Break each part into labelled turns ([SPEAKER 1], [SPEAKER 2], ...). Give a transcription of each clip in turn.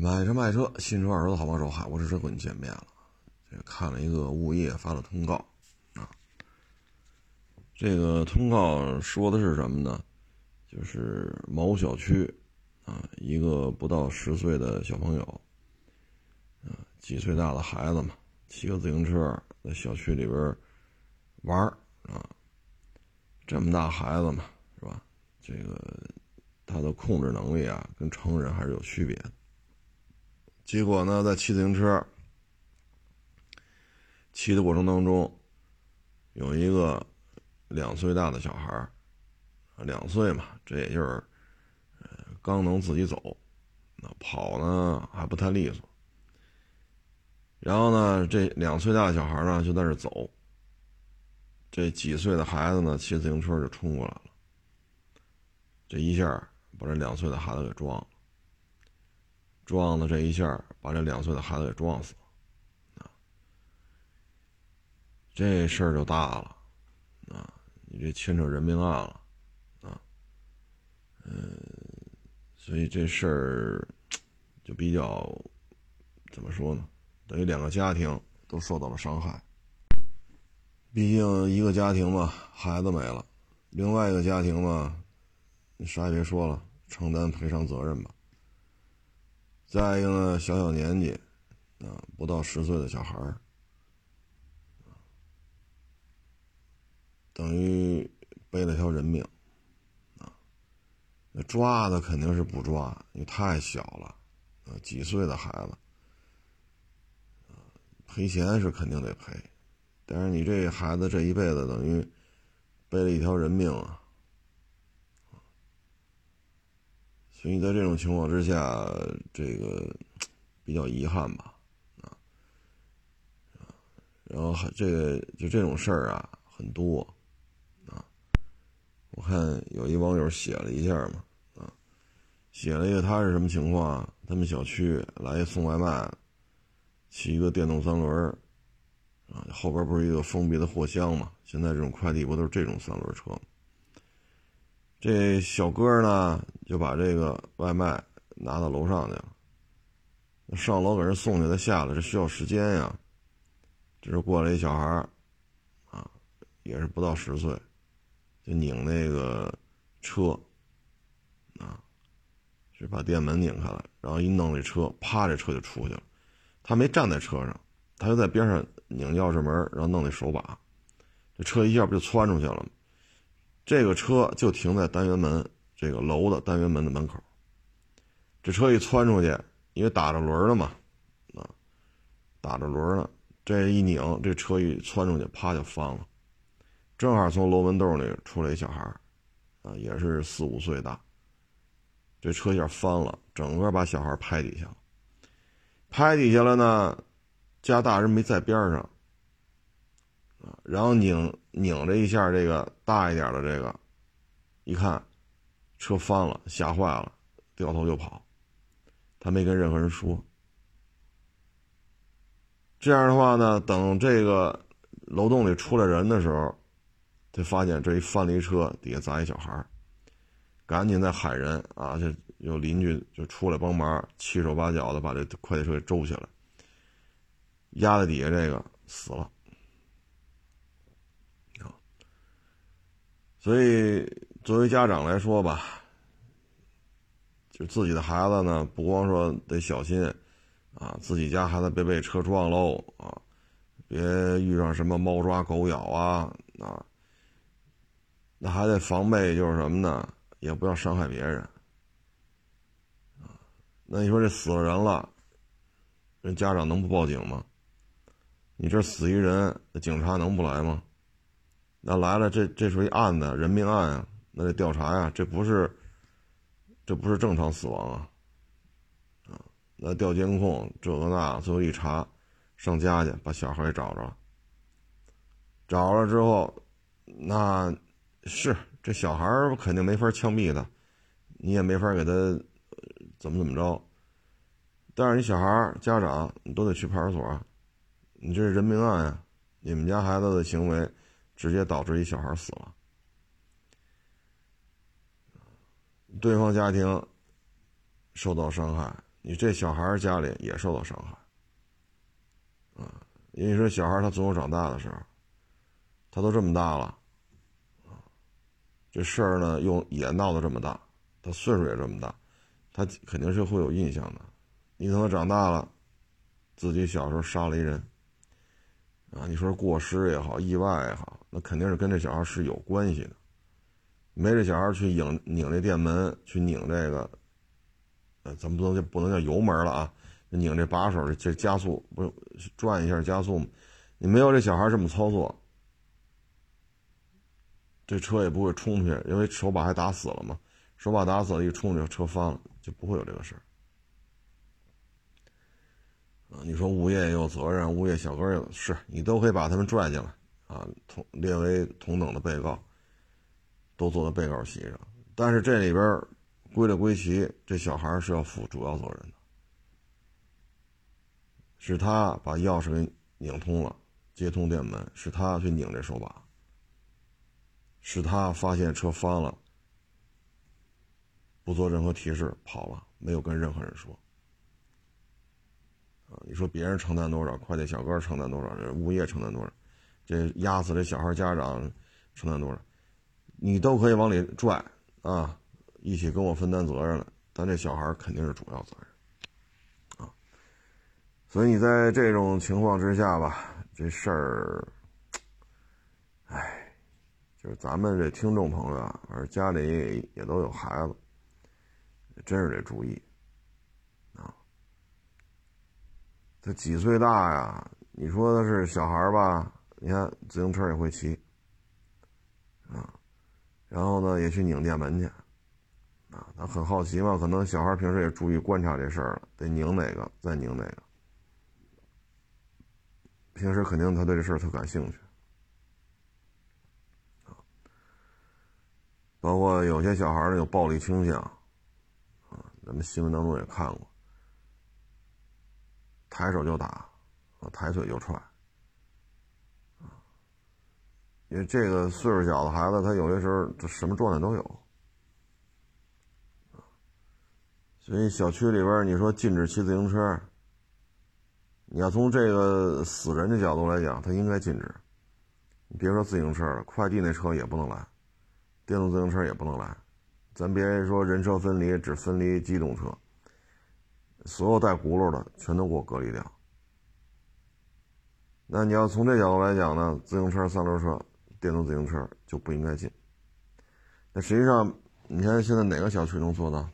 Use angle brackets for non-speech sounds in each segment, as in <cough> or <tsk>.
[SPEAKER 1] 买车卖车，新车二手的好帮手，海沃士车跟你见面了。这看了一个物业发的通告啊，这个通告说的是什么呢？就是某小区啊，一个不到十岁的小朋友，啊，几岁大的孩子嘛，骑个自行车在小区里边玩啊，这么大孩子嘛，是吧？这个他的控制能力啊，跟成人还是有区别的。结果呢，在骑自行车骑的过程当中，有一个两岁大的小孩两岁嘛，这也就是刚能自己走，那跑呢还不太利索。然后呢，这两岁大的小孩呢就在这走，这几岁的孩子呢骑自行车就冲过来了，这一下把这两岁的孩子给撞了。撞的这一下，把这两岁的孩子给撞死了，这事儿就大了，啊，你这牵扯人命案了，啊，嗯，所以这事儿就比较怎么说呢？等于两个家庭都受到了伤害。毕竟一个家庭嘛，孩子没了；另外一个家庭嘛，你啥也别说了，承担赔偿责任吧。再一个呢，小小年纪，啊，不到十岁的小孩儿，等于背了条人命，啊，抓的肯定是不抓，因为太小了，啊，几岁的孩子，啊，赔钱是肯定得赔，但是你这孩子这一辈子等于背了一条人命啊。所以在这种情况之下，这个比较遗憾吧，啊，然后还这个就这种事儿啊很多，啊，我看有一网友写了一下嘛，啊，写了一个他是什么情况？他们小区来送外卖，骑一个电动三轮啊，后边不是一个封闭的货箱嘛？现在这种快递不都是这种三轮车吗？这小哥呢，就把这个外卖拿到楼上去了。上楼给人送去，他下来，这需要时间呀。这是过来一小孩啊，也是不到十岁，就拧那个车，啊，是把店门拧开了，然后一弄这车，啪，这车就出去了。他没站在车上，他就在边上拧钥匙门，然后弄那手把，这车一下不就窜出去了吗？这个车就停在单元门这个楼的单元门的门口。这车一窜出去，因为打着轮了嘛，啊，打着轮了，这一拧，这车一窜出去，啪就翻了。正好从楼门洞里出来一小孩啊，也是四五岁大。这车一下翻了，整个把小孩拍底下了。拍底下了呢，家大人没在边上。啊，然后拧拧了一下这个大一点的这个，一看，车翻了，吓坏了，掉头就跑。他没跟任何人说。这样的话呢，等这个楼洞里出来人的时候，才发现这一翻了一车，底下砸一小孩赶紧再喊人啊，这有邻居就出来帮忙，七手八脚的把这快递车给周起来，压在底下这个死了。所以，作为家长来说吧，就自己的孩子呢，不光说得小心，啊，自己家孩子别被车撞喽，啊，别遇上什么猫抓狗咬啊，啊，那还得防备，就是什么呢？也不要伤害别人，啊，那你说这死了人了，人家长能不报警吗？你这死一人，那警察能不来吗？那来了，这这属于案子，人命案啊，那得调查呀。这不是，这不是正常死亡啊，啊，那调监控，这个那，最后一查，上家去把小孩给找着了。找了之后，那是这小孩肯定没法枪毙他，你也没法给他怎么怎么着。但是你小孩家长，你都得去派出所，你这是人命案啊，你们家孩子的行为。直接导致一小孩死了，对方家庭受到伤害，你这小孩家里也受到伤害，啊，因为说小孩他总有长大的时候，他都这么大了，啊，这事儿呢又也闹得这么大，他岁数也这么大，他肯定是会有印象的。你等他长大了，自己小时候杀了一人，啊，你说过失也好，意外也好，那肯定是跟这小孩是有关系的。没这小孩去拧拧这电门，去拧这个，呃，咱们不能不能叫油门了啊，拧这把手这加速不是转一下加速你没有这小孩这么操作，这车也不会冲出去，因为手把还打死了嘛，手把打死了，一冲就车翻了，就不会有这个事儿。啊，你说物业也有责任，物业小哥也是你都可以把他们拽进来啊，同列为同等的被告。都坐在被告席上，但是这里边归了归齐，这小孩是要负主要责任的，是他把钥匙给拧通了，接通电门，是他去拧这手把，是他发现车翻了，不做任何提示跑了，没有跟任何人说。啊，你说别人承担多少，快递小哥承担多少，人物业承担多少，这压死这小孩家长承担多少？你都可以往里拽啊，一起跟我分担责任了。但这小孩肯定是主要责任啊，所以你在这种情况之下吧，这事儿，哎，就是咱们这听众朋友啊，反正家里也都有孩子，真是得注意啊。他几岁大呀？你说的是小孩吧？你看自行车也会骑啊。然后呢，也去拧电门去，啊，他很好奇嘛，可能小孩平时也注意观察这事儿了，得拧哪个再拧哪个。平时肯定他对这事儿特感兴趣，啊，包括有些小孩呢有暴力倾向，啊，咱们新闻当中也看过，抬手就打，啊，抬腿就踹。因为这个岁数小的孩子，他有些时候什么状态都有，所以小区里边你说禁止骑自行车，你要从这个死人的角度来讲，他应该禁止。你别说自行车了，快递那车也不能来，电动自行车也不能来，咱别说人车分离，只分离机动车，所有带轱辘的全都给我隔离掉。那你要从这角度来讲呢，自行车、三轮车。电动自行车就不应该进。那实际上，你看现在哪个小区能做到？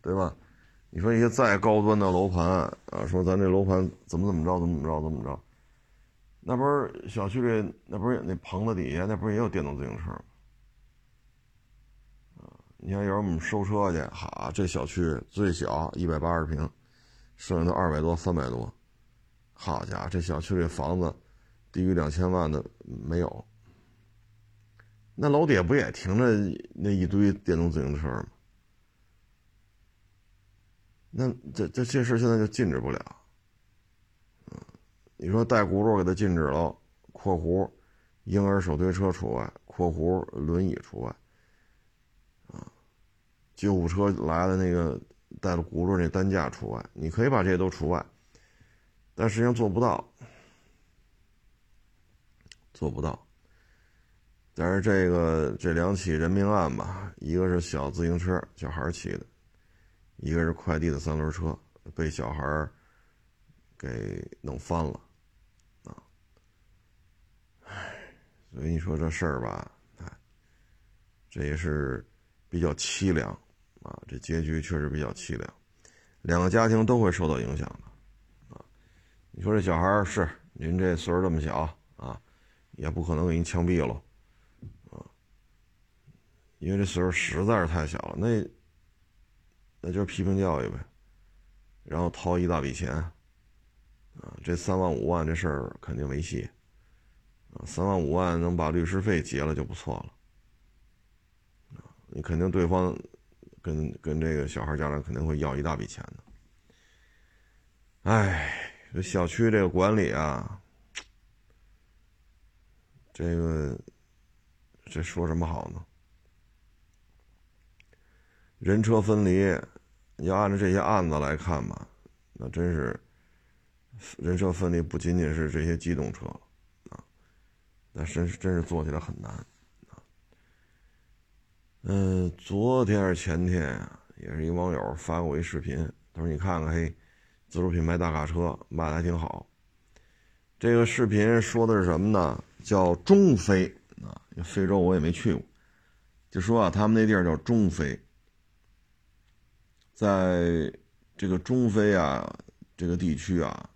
[SPEAKER 1] 对吧？你说一些再高端的楼盘啊，说咱这楼盘怎么怎么着，怎么怎么着，怎么着？那不是小区里那不是那棚子底下那不是也有电动自行车吗？啊，你看有时候我们收车去，哈，这小区最小一百八十平，剩下都二百多、三百多，好家伙，这小区里房子。低于两千万的没有，那楼底下不也停着那一堆电动自行车吗？那这这这事现在就禁止不了。你说带轱辘给他禁止了（括弧婴儿手推车除外，括弧轮椅除外）。啊，救护车来的那个带了轱辘那担架除外，你可以把这些都除外，但实际上做不到。做不到，但是这个这两起人命案吧，一个是小自行车小孩骑的，一个是快递的三轮车被小孩给弄翻了，啊，唉，所以你说这事儿吧，哎，这也是比较凄凉啊，这结局确实比较凄凉，两个家庭都会受到影响的，啊，你说这小孩是您这岁数这么小。也不可能给你枪毙了，啊，因为这岁数实在是太小了，那那就是批评教育呗，然后掏一大笔钱，啊，这三万五万这事儿肯定没戏，啊，三万五万能把律师费结了就不错了，啊，你肯定对方跟跟这个小孩家长肯定会要一大笔钱的，哎，这小区这个管理啊。这个，这说什么好呢？人车分离，要按照这些案子来看吧，那真是人车分离，不仅仅是这些机动车啊，那真是真是做起来很难啊。嗯，昨天还是前天呀，也是一网友发过一视频，他说：“你看看，嘿，自主品牌大卡车卖的还挺好。”这个视频说的是什么呢？叫中非啊，非洲我也没去过，就说啊，他们那地儿叫中非。在这个中非啊，这个地区啊，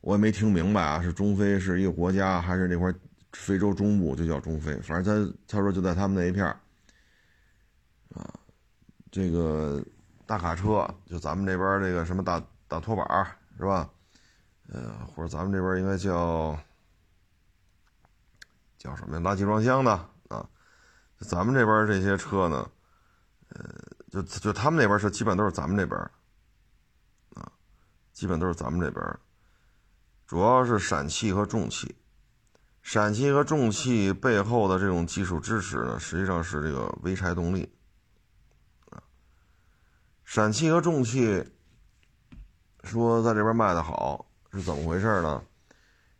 [SPEAKER 1] 我也没听明白啊，是中非是一个国家，还是那块非洲中部就叫中非？反正他他说就在他们那一片啊，这个大卡车就咱们这边这个什么大大拖板是吧？呃，或者咱们这边应该叫叫什么呀？垃圾装箱的啊，咱们这边这些车呢，呃。就就他们那边是基本都是咱们这边，啊，基本都是咱们这边，主要是陕汽和重汽，陕汽和重汽背后的这种技术支持呢，实际上是这个潍柴动力，啊，陕汽和重汽说在这边卖的好是怎么回事呢？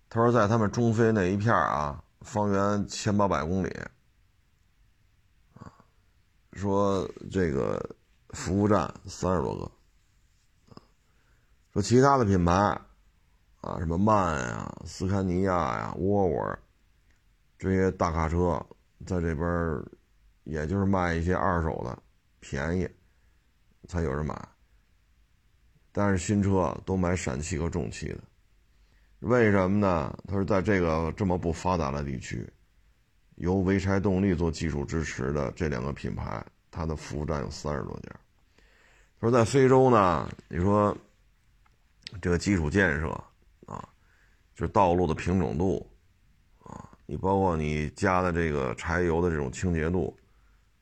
[SPEAKER 1] 他说在他们中非那一片啊，方圆千八百公里。说这个服务站三十多个，说其他的品牌啊，什么曼呀、斯堪尼亚呀、沃尔沃这些大卡车，在这边也就是卖一些二手的，便宜才有人买。但是新车都买陕汽和重汽的，为什么呢？他说在这个这么不发达的地区。由潍柴动力做技术支持的这两个品牌，它的服务站有三十多家。他说，在非洲呢，你说这个基础建设啊，就是道路的平整度啊，你包括你加的这个柴油的这种清洁度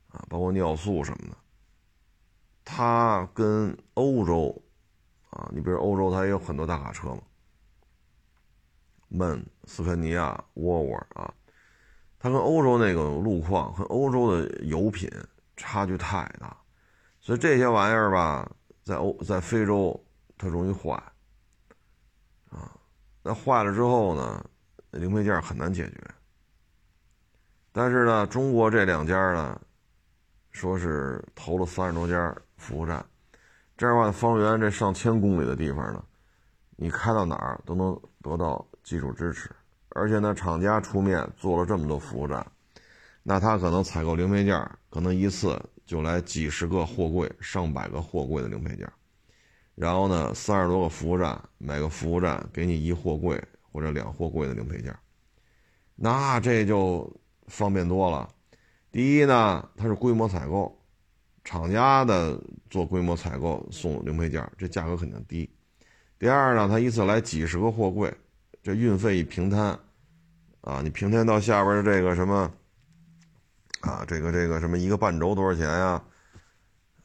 [SPEAKER 1] 啊，包括尿素什么的，它跟欧洲啊，你比如欧洲，它也有很多大卡车嘛，闷、斯堪尼亚、沃尔沃啊。它跟欧洲那个路况和欧洲的油品差距太大，所以这些玩意儿吧，在欧在非洲它容易坏，啊，那坏了之后呢，零配件很难解决。但是呢，中国这两家呢，说是投了三十多家服务站，这样的话，方圆这上千公里的地方呢，你开到哪儿都能得到技术支持。而且呢，厂家出面做了这么多服务站，那他可能采购零配件，可能一次就来几十个货柜、上百个货柜的零配件，然后呢，三十多个服务站，每个服务站给你一货柜或者两货柜的零配件，那这就方便多了。第一呢，它是规模采购，厂家的做规模采购送零配件，这价格肯定低。第二呢，他一次来几十个货柜。这运费一平摊，啊，你平摊到下边的这个什么，啊，这个这个什么一个半轴多少钱呀？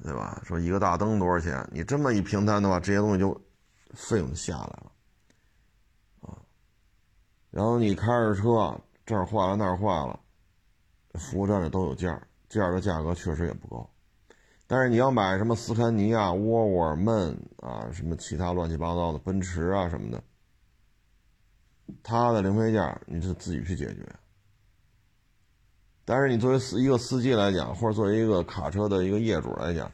[SPEAKER 1] 对吧？说一个大灯多少钱？你这么一平摊的话，这些东西就费用就下来了，啊。然后你开着车这儿坏了那儿坏了，服务站里都有件儿，件儿的价格确实也不高。但是你要买什么斯堪尼亚、沃尔沃、闷啊，什么其他乱七八糟的奔驰啊什么的。他的零配件你是自己去解决，但是你作为司一个司机来讲，或者作为一个卡车的一个业主来讲，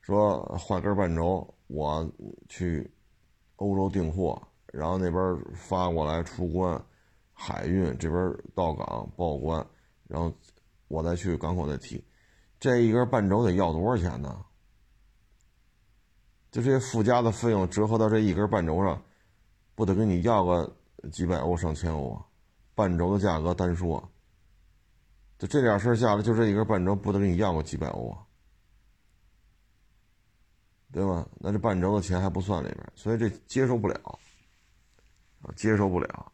[SPEAKER 1] 说换根半轴，我去欧洲订货，然后那边发过来出关，海运这边到港报关，然后我再去港口再提，这一根半轴得要多少钱呢？就这些附加的费用折合到这一根半轴上，不得跟你要个？几百欧上千欧啊，半轴的价格单说，就这点事儿下来，就这一根半轴不得给你要个几百欧啊，对吧？那这半轴的钱还不算里边，所以这接受不了啊，接受不了。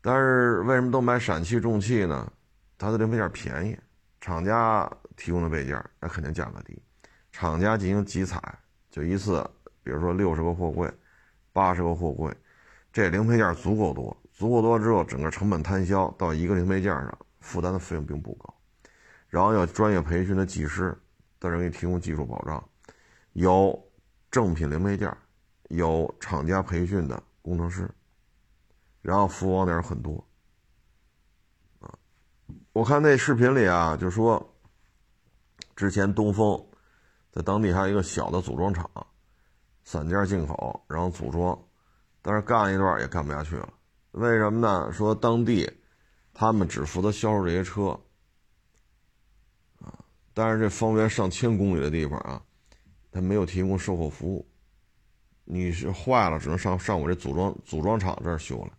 [SPEAKER 1] 但是为什么都买陕汽重汽呢？它的零配件便宜，厂家提供的配件那肯定价格低，厂家进行集采，就一次，比如说六十个货柜，八十个货柜。这零配件足够多，足够多之后，整个成本摊销到一个零配件上，负担的费用并不高。然后有专业培训的技师，在这给你提供技术保障，有正品零配件，有厂家培训的工程师，然后服务网点很多。啊，我看那视频里啊，就说之前东风在当地还有一个小的组装厂，散件进口，然后组装，但是干一段也干不下去了。为什么呢？说当地他们只负责销售这些车，啊，但是这方圆上千公里的地方啊，他没有提供售后服务，你是坏了只能上上我这组装组装厂这儿修了，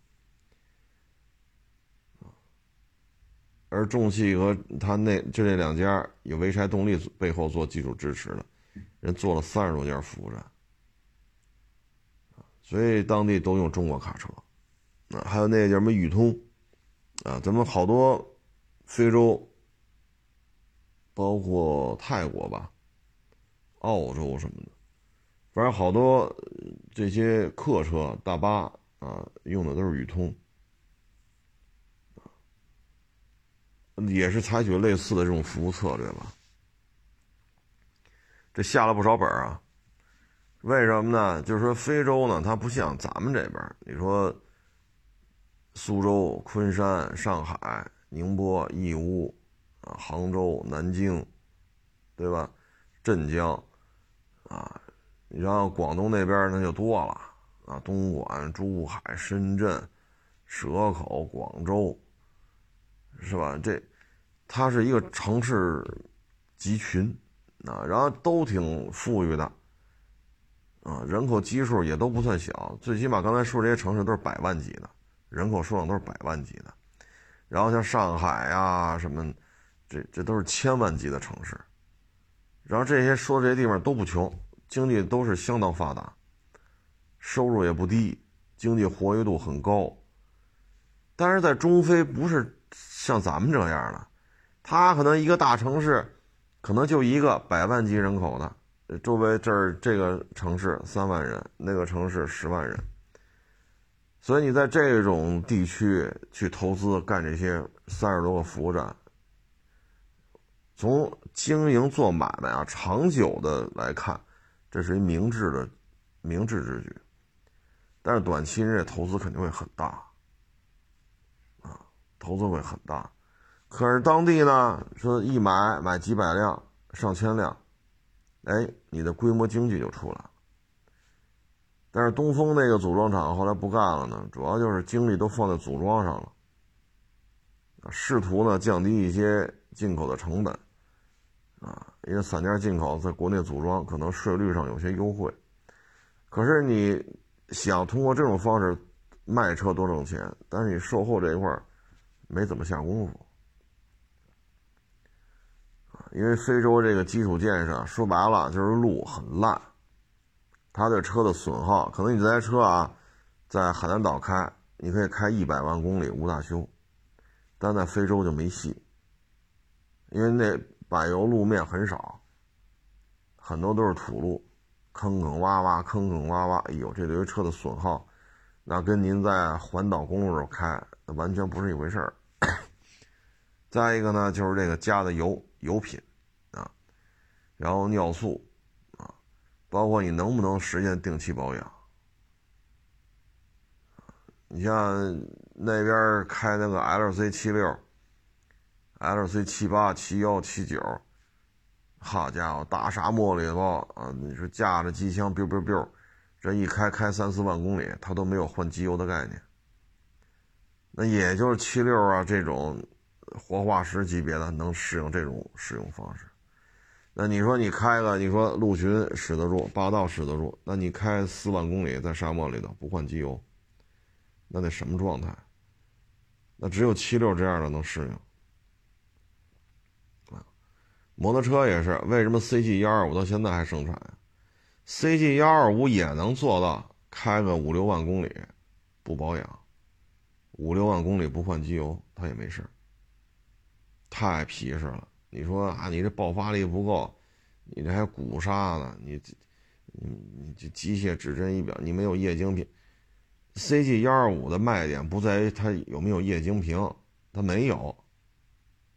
[SPEAKER 1] 而重汽和他那就这两家有潍柴动力背后做技术支持的，人做了三十多家服务站，所以当地都用中国卡车。啊，还有那叫什么宇通，啊，咱们好多非洲，包括泰国吧，澳洲什么的，反正好多这些客车、大巴啊，用的都是宇通，也是采取类似的这种服务策略吧。这下了不少本啊，为什么呢？就是说非洲呢，它不像咱们这边，你说。苏州、昆山、上海、宁波、义乌，啊，杭州、南京，对吧？镇江，啊，然后广东那边那就多了，啊，东莞、珠海、深圳、蛇口、广州，是吧？这，它是一个城市集群，啊，然后都挺富裕的，啊，人口基数也都不算小，最起码刚才说这些城市都是百万级的。人口数量都是百万级的，然后像上海啊什么，这这都是千万级的城市。然后这些说这些地方都不穷，经济都是相当发达，收入也不低，经济活跃度很高。但是在中非不是像咱们这样的，他可能一个大城市，可能就一个百万级人口的，周围这儿这个城市三万人，那个城市十万人。所以你在这种地区去投资干这些三十多个服务站，从经营做买卖啊长久的来看，这是一明智的明智之举。但是短期内投资肯定会很大，啊，投资会很大。可是当地呢，说一买买几百辆、上千辆，哎，你的规模经济就出来了。但是东风那个组装厂后来不干了呢，主要就是精力都放在组装上了，试图呢降低一些进口的成本，啊，因为散件进口在国内组装可能税率上有些优惠，可是你想通过这种方式卖车多挣钱，但是你售后这一块没怎么下功夫，因为非洲这个基础建设说白了就是路很烂。它的车的损耗，可能你这台车啊，在海南岛开，你可以开一百万公里无大修，但在非洲就没戏，因为那柏油路面很少，很多都是土路，坑坑洼洼，坑坑洼洼，哎呦，这对于车的损耗，那跟您在环岛公路上开那完全不是一回事儿。<coughs> 再一个呢，就是这个加的油油品啊，然后尿素啊。包括你能不能实现定期保养？你像那边开那个 L C 七六、L C 七八、七幺、七九，好家伙，大沙漠里头啊，你说架着机枪，biu biu biu，这一开开三四万公里，它都没有换机油的概念。那也就是七六啊这种活化石级别的能适应这种使用方式。那你说你开个，你说陆巡使得住，霸道使得住，那你开四万公里在沙漠里头不换机油，那得什么状态？那只有七六这样的能适应。啊，摩托车也是，为什么 CG 幺二五到现在还生产？CG 幺二五也能做到开个五六万公里不保养，五六万公里不换机油，它也没事太皮实了。你说啊，你这爆发力不够，你这还鼓刹呢，你这，你你这机械指针仪表，你没有液晶屏。CG 幺二五的卖点不在于它有没有液晶屏，它没有，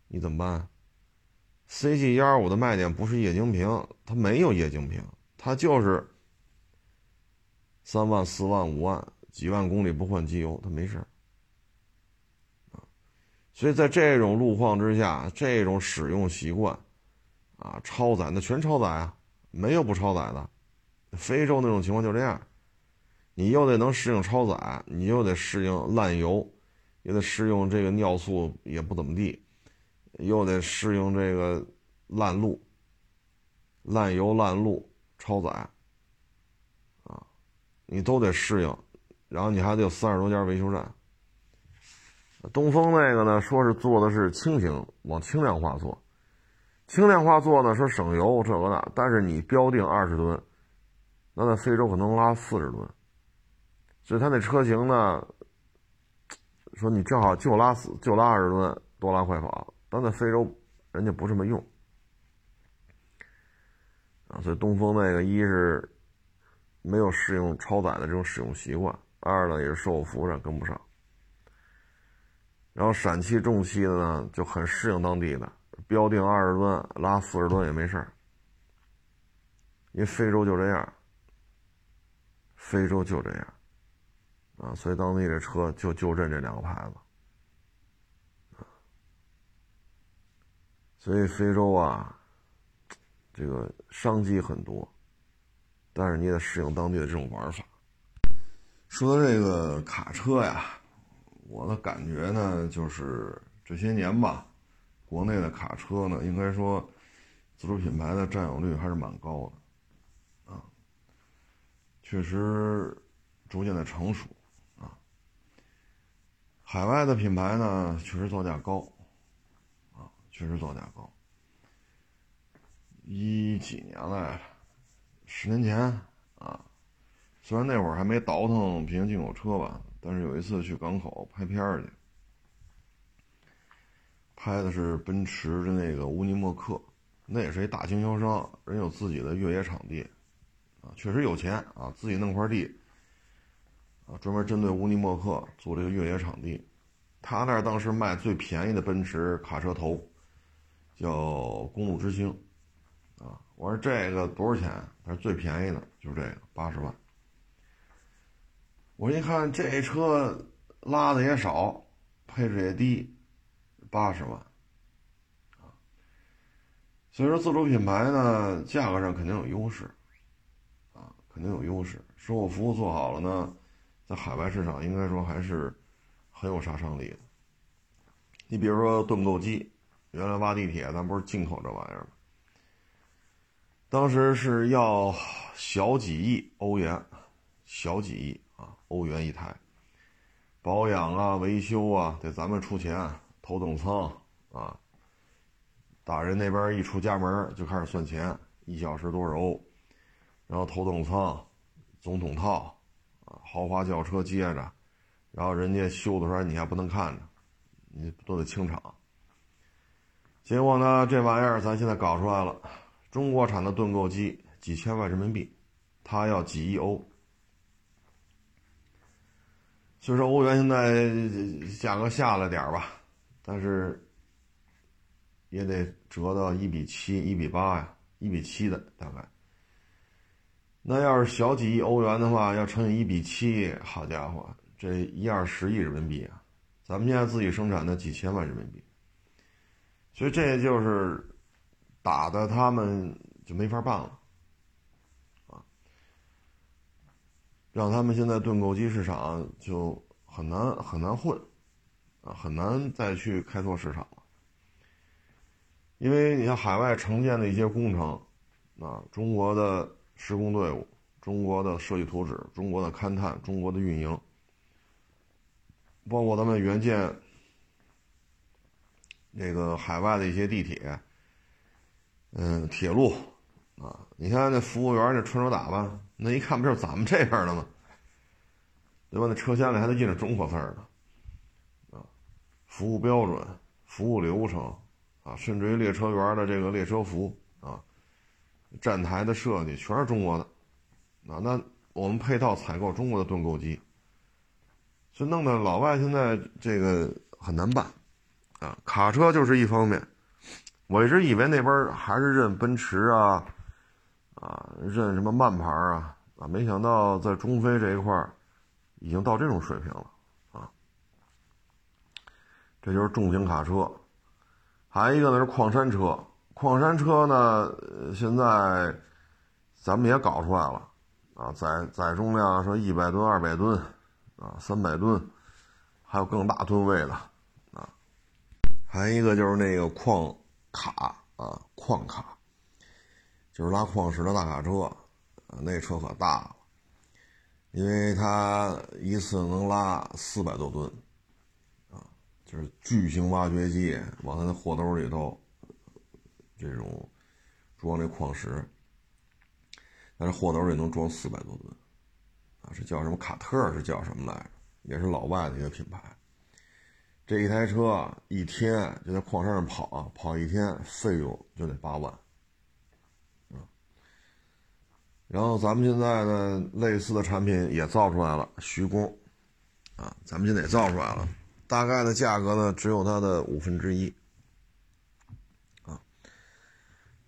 [SPEAKER 1] 你怎么办？CG 幺二五的卖点不是液晶屏，它没有液晶屏，它就是三万、四万、五万，几万公里不换机油，它没事儿。所以在这种路况之下，这种使用习惯，啊，超载那全超载啊，没有不超载的。非洲那种情况就这样，你又得能适应超载，你又得适应烂油，也得适应这个尿素也不怎么地，又得适应这个烂路、烂油、烂路、超载。啊你都得适应，然后你还得有三十多家维修站。东风那个呢，说是做的是轻型，往轻量化做，轻量化做呢说省油这个那，但是你标定二十吨，那在非洲可能拉四十吨，所以他那车型呢，说你正好就拉死就拉二十吨，多拉快跑，但在非洲人家不这么用，啊，所以东风那个一是。没有适应超载的这种使用习惯，二呢也是售后服务上跟不上，然后陕汽重汽的呢就很适应当地的，标定二十吨拉四十吨也没事儿，因为非洲就这样，非洲就这样，啊，所以当地这车就就认这两个牌子，所以非洲啊，这个商机很多。但是你得适应当地的这种玩法。说这个卡车呀，我的感觉呢，就是这些年吧，国内的卡车呢，应该说自主品牌的占有率还是蛮高的，啊，确实逐渐的成熟，啊，海外的品牌呢，确实造价高，啊，确实造价高，一几年来着。十年前啊，虽然那会儿还没倒腾平行进口车吧，但是有一次去港口拍片儿去，拍的是奔驰的那个乌尼莫克，那也是一大经销商，人有自己的越野场地，啊，确实有钱啊，自己弄块地，啊，专门针对乌尼莫克做这个越野场地。他那儿当时卖最便宜的奔驰卡车头，叫公路之星，啊。我说这个多少钱？他说最便宜的就是这个，八十万。我一看这车拉的也少，配置也低，八十万，所以说自主品牌呢，价格上肯定有优势，啊，肯定有优势。售后服务做好了呢，在海外市场应该说还是很有杀伤力的。你比如说盾构机，原来挖地铁咱不是进口这玩意儿吗？当时是要小几亿欧元，小几亿啊欧元一台，保养啊维修啊得咱们出钱，头等舱啊，打人那边一出家门就开始算钱，一小时多少欧，然后头等舱、总统套啊豪华轿车接着，然后人家修的时候你还不能看着，你都得清场。结果呢，这玩意儿咱现在搞出来了。中国产的盾构机几千万人民币，他要几亿欧。虽说欧元现在价格下了点吧，但是也得折到一比七、一比八呀，一比七的大概。那要是小几亿欧元的话，要乘以一比七，好家伙，这一二十亿人民币啊！咱们现在自己生产的几千万人民币，所以这就是。打的他们就没法办了，让他们现在盾构机市场就很难很难混，啊，很难再去开拓市场了。因为你像海外承建的一些工程，啊，中国的施工队伍、中国的设计图纸、中国的勘探、中国的运营，包括咱们原件那个海外的一些地铁。嗯，铁路，啊，你看那服务员那穿着打扮，那一看不就是咱们这边的吗？对吧？那车厢里还得印着中国字儿呢，啊，服务标准、服务流程，啊，甚至于列车员的这个列车服，啊，站台的设计全是中国的，啊，那我们配套采购中国的盾构机，就弄得老外现在这个很难办，啊，卡车就是一方面。我一直以为那边还是认奔驰啊，啊，认什么慢牌啊，啊，没想到在中非这一块儿已经到这种水平了啊。这就是重型卡车，还有一个呢是矿山车。矿山车呢，现在咱们也搞出来了啊，载载重量说一百吨、二百吨啊、三百吨，还有更大吨位的啊。还有一个就是那个矿卡啊，矿卡，就是拉矿石的大卡车啊，那车可大了，因为它一次能拉四百多吨啊，就是巨型挖掘机往它的货兜里头。这种装这矿石，但是货兜里能装四百多吨，啊，是叫什么卡特？是叫什么来着？也是老外的一个品牌。这一台车一天就在矿山上跑，跑一天费用就得八万，啊。然后咱们现在呢，类似的产品也造出来了，徐工，啊，咱们现在也造出来了，大概的价格呢只有它的五分之一。啊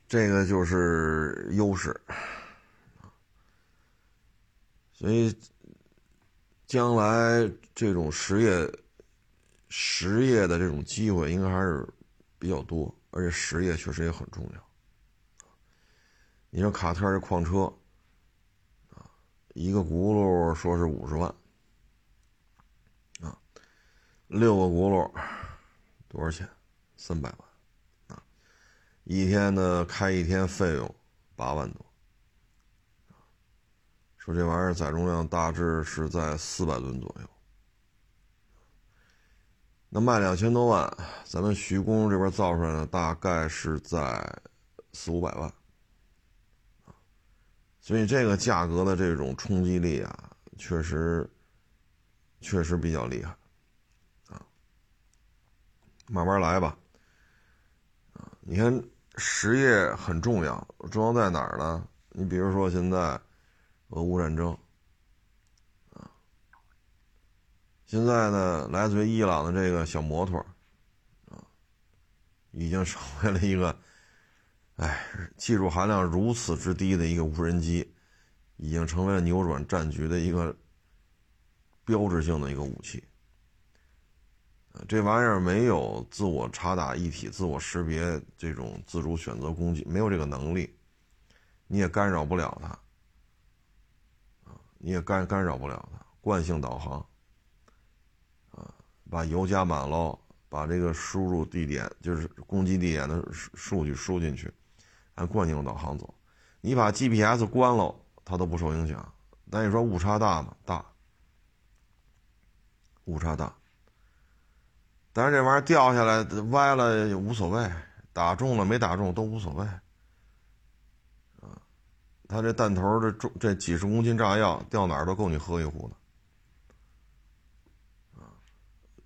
[SPEAKER 1] 这个就是优势，所以将来这种实业实业的这种机会应该还是比较多，而且实业确实也很重要。你说卡特这矿车，一个轱辘说是五十万啊，六个轱辘多少钱？三百万。啊一天呢，开一天费用八万多，说这玩意儿载重量大致是在四百吨左右，那卖两千多万，咱们徐工这边造出来的大概是在四五百万，所以这个价格的这种冲击力啊，确实确实比较厉害，啊，慢慢来吧，啊，你看。实业很重要，重要在哪儿呢？你比如说现在俄乌战争，啊，现在呢，来自于伊朗的这个小摩托，啊，已经成为了一个，哎，技术含量如此之低的一个无人机，已经成为了扭转战局的一个标志性的一个武器。这玩意儿没有自我查打一体、自我识别这种自主选择攻击，没有这个能力，你也干扰不了它，你也干干扰不了它。惯性导航，啊，把油加满喽，把这个输入地点就是攻击地点的数据输进去，按惯性导航走。你把 GPS 关了，它都不受影响。但你说误差大吗？大，误差大。但是这玩意儿掉下来歪了也无所谓，打中了没打中都无所谓。啊，他这弹头这重这几十公斤炸药掉哪儿都够你喝一壶的。啊，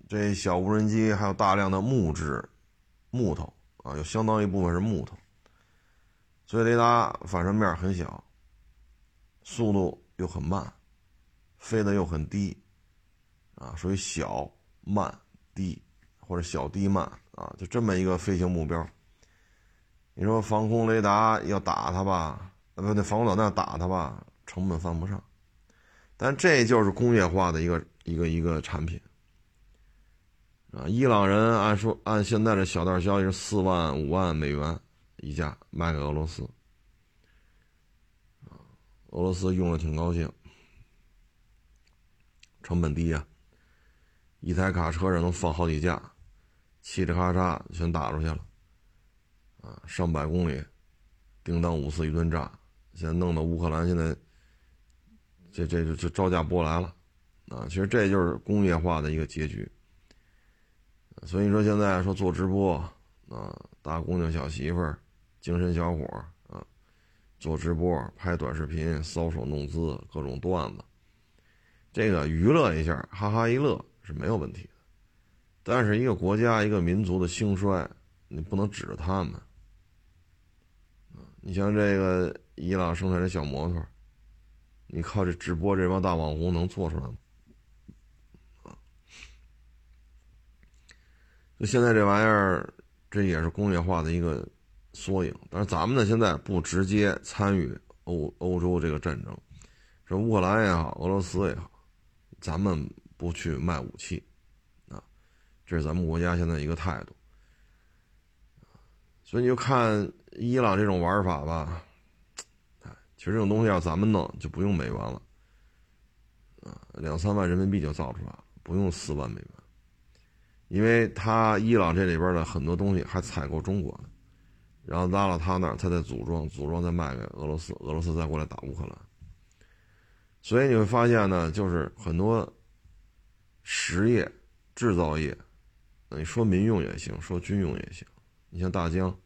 [SPEAKER 1] 这小无人机还有大量的木质木头啊，有相当一部分是木头，所以雷达反射面很小，速度又很慢，飞得又很低，啊，属于小慢低。或者小低慢啊，就这么一个飞行目标。你说防空雷达要打它吧，呃，不对，防空导弹打它吧，成本犯不上。但这就是工业化的一个一个一个产品啊。伊朗人按说按现在的小道消息是四万五万美元一架卖给俄罗斯，俄罗斯用了挺高兴，成本低呀，一台卡车上能放好几架。嘁哩咔嚓全打出去了，啊，上百公里，叮当五四一顿炸，现在弄得乌克兰现在，这这就就招架不过来了，啊，其实这就是工业化的一个结局。所以你说现在说做直播，啊，大姑娘小媳妇儿，精神小伙啊，做直播拍短视频搔首弄姿各种段子，这个娱乐一下哈哈一乐是没有问题的。但是一个国家、一个民族的兴衰，你不能指着他们。你像这个伊朗生产的小摩托，你靠这直播这帮大网红能做出来吗？就现在这玩意儿，这也是工业化的一个缩影。但是咱们呢，现在不直接参与欧欧洲这个战争，说乌克兰也好，俄罗斯也好，咱们不去卖武器，啊，这是咱们国家现在一个态度。所以你就看伊朗这种玩法吧，哎，其实这种东西要咱们弄，就不用美元了，啊，两三万人民币就造出来了，不用四万美元，因为他伊朗这里边的很多东西还采购中国呢，然后拉到他那儿，他再组装，组装再卖给俄罗斯，俄罗斯再过来打乌克兰。所以你会发现呢，就是很多实业、制造业，你说民用也行，说军用也行。你像大疆，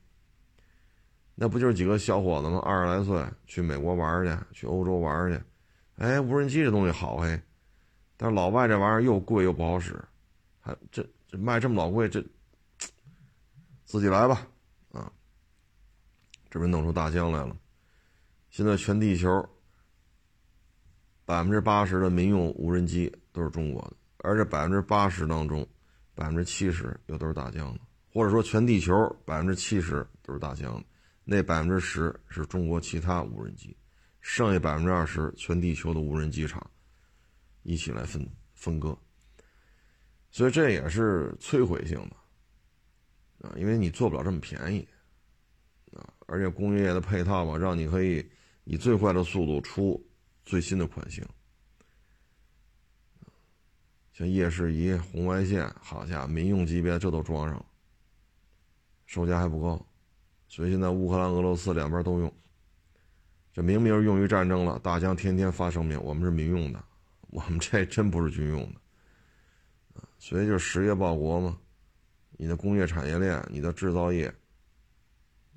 [SPEAKER 1] 那不就是几个小伙子吗？二十来岁去美国玩去，去欧洲玩去。哎，无人机这东西好嘿，但是老外这玩意儿又贵又不好使，还这这卖这么老贵，这 <tsk> 自己来吧，这不是弄出大疆来了。现在全地球。百分之八十的民用无人机都是中国的，而这百分之八十当中，百分之七十又都是大疆的，或者说全地球百分之七十都是大疆的，那百分之十是中国其他无人机，剩下百分之二十全地球的无人机厂一起来分分割，所以这也是摧毁性的啊，因为你做不了这么便宜，而且工业的配套嘛，让你可以以最快的速度出。最新的款型，像夜视仪、红外线，好家伙，民用级别这都装上了，售价还不高，所以现在乌克兰、俄罗斯两边都用。这明明用于战争了，大疆天天发声明，我们是民用的，我们这真不是军用的。所以就是实业报国嘛，你的工业产业链、你的制造业，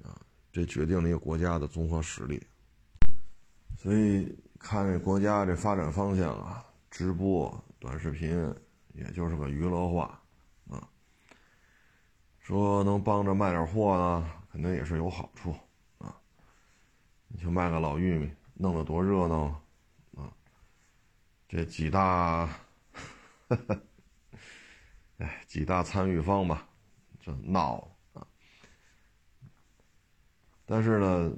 [SPEAKER 1] 啊，这决定了一个国家的综合实力。所以。看这国家这发展方向啊，直播、短视频，也就是个娱乐化，啊，说能帮着卖点货呢，肯定也是有好处，啊，你就卖个老玉米，弄得多热闹，啊，这几大，<laughs> 哎，几大参与方吧，这闹，但是呢，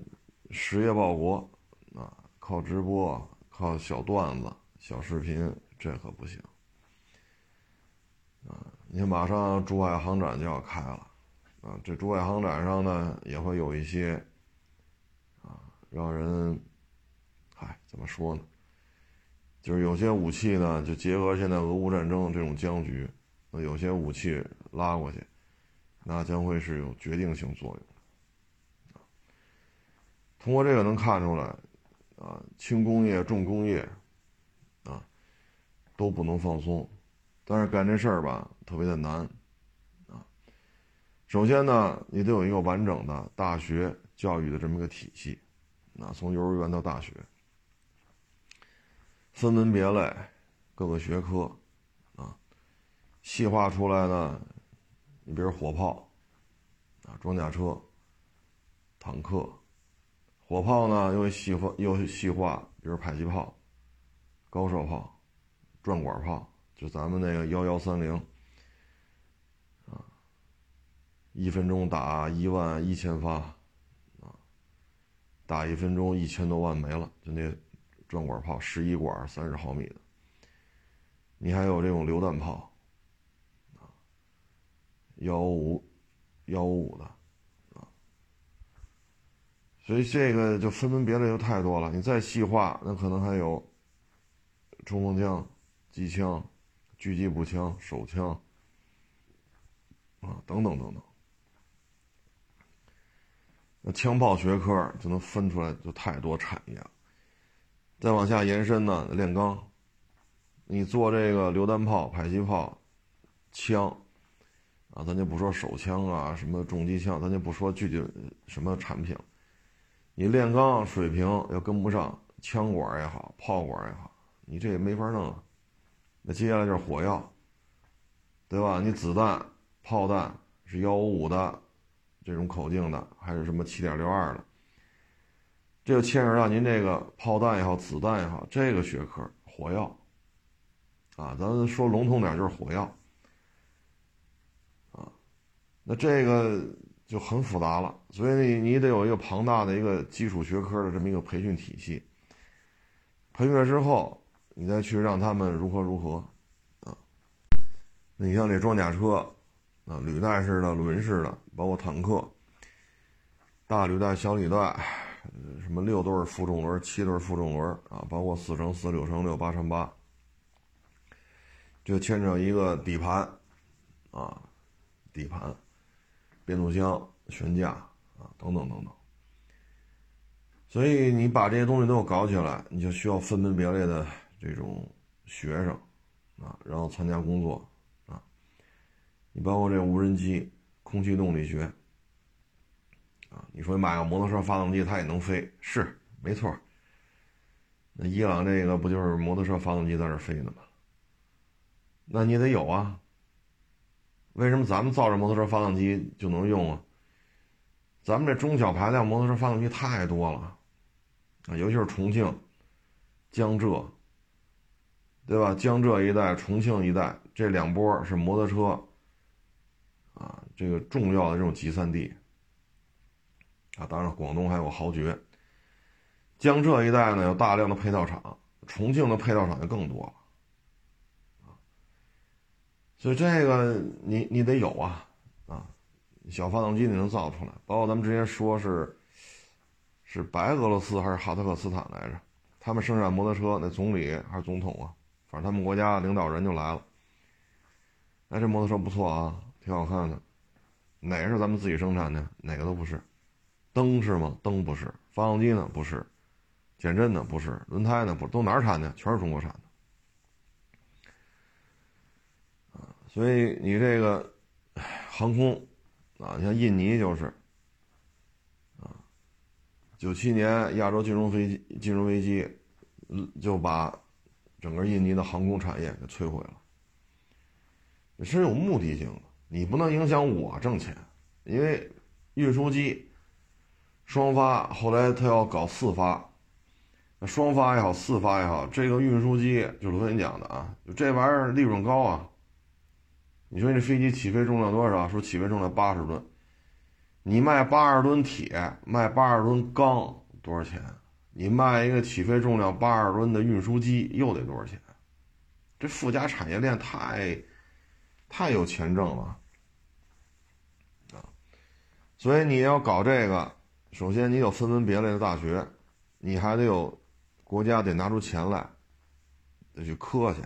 [SPEAKER 1] 实业报国。啊靠直播，靠小段子、小视频，这可不行啊！你看，马上珠海航展就要开了啊，这珠海航展上呢，也会有一些啊，让人，嗨，怎么说呢？就是有些武器呢，就结合现在俄乌战争这种僵局，那有些武器拉过去，那将会是有决定性作用通过这个能看出来。啊，轻工业、重工业，啊，都不能放松。但是干这事儿吧，特别的难，啊。首先呢，你得有一个完整的大学教育的这么一个体系，啊，从幼儿园到大学，分门别类，各个学科，啊，细化出来呢。你比如火炮，啊，装甲车，坦克。火炮呢，又细化又细化，比如迫击炮、高射炮、转管炮，就咱们那个幺幺三零，啊，一分钟打一万一千发，啊，打一分钟一千多万没了，就那转管炮，十一管三十毫米的。你还有这种榴弹炮，啊，幺五幺五五的。所以这个就分门别类就太多了，你再细化，那可能还有冲锋枪、机枪、狙击步枪、手枪啊，等等等等。那枪炮学科就能分出来就太多产业了。再往下延伸呢，炼钢，你做这个榴弹炮、迫击炮、枪啊，咱就不说手枪啊，什么重机枪，咱就不说具体什么产品。你炼钢水平要跟不上，枪管也好，炮管也好，你这也没法弄。那接下来就是火药，对吧？你子弹、炮弹是幺五五的这种口径的，还是什么七点六二的？这就牵扯到您这个炮弹也好，子弹也好，这个学科火药啊，咱说笼统点就是火药啊。那这个。就很复杂了，所以你你得有一个庞大的一个基础学科的这么一个培训体系，培训了之后，你再去让他们如何如何，啊，你像这装甲车，啊，履带式的、轮式的，包括坦克，大履带、小履带，什么六对负重轮、七对负重轮啊，包括四乘四、六乘六、八乘八，就牵扯一个底盘，啊，底盘，变速箱、悬架啊，等等等等。所以你把这些东西都搞起来，你就需要分门别类的这种学生啊，然后参加工作啊。你包括这无人机、空气动力学啊，你说买个摩托车发动机它也能飞，是没错。那伊朗这个不就是摩托车发动机在这飞呢吗？那你得有啊。为什么咱们造着摩托车发动机就能用啊？咱们这中小排量摩托车发动机太多了。啊，尤其是重庆、江浙，对吧？江浙一带、重庆一带这两波是摩托车啊，这个重要的这种集散地啊。当然，广东还有豪爵。江浙一带呢，有大量的配套厂，重庆的配套厂就更多了。所以这个你你得有啊啊，小发动机你能造出来，包括咱们之前说是。是白俄罗斯还是哈萨克斯坦来着？他们生产摩托车那总理还是总统啊？反正他们国家领导人就来了。哎，这摩托车不错啊，挺好看的。哪个是咱们自己生产的？哪个都不是。灯是吗？灯不是。发动机呢？不是。减震呢？不是。轮胎呢？不都哪儿产的？全是中国产的。啊，所以你这个航空啊，你像印尼就是啊。九七年亚洲金融危机，金融危机，就把整个印尼的航空产业给摧毁了。是有目的性的，你不能影响我挣钱，因为运输机双发，后来他要搞四发，双发也好，四发也好，这个运输机就是我跟你讲的啊，就这玩意儿利润高啊。你说这飞机起飞重量多少？说起飞重量八十吨。你卖八十吨铁，卖八十吨钢多少钱？你卖一个起飞重量八十吨的运输机又得多少钱？这附加产业链太，太有钱挣了啊！所以你要搞这个，首先你有分门别类的大学，你还得有国家得拿出钱来，得去磕去。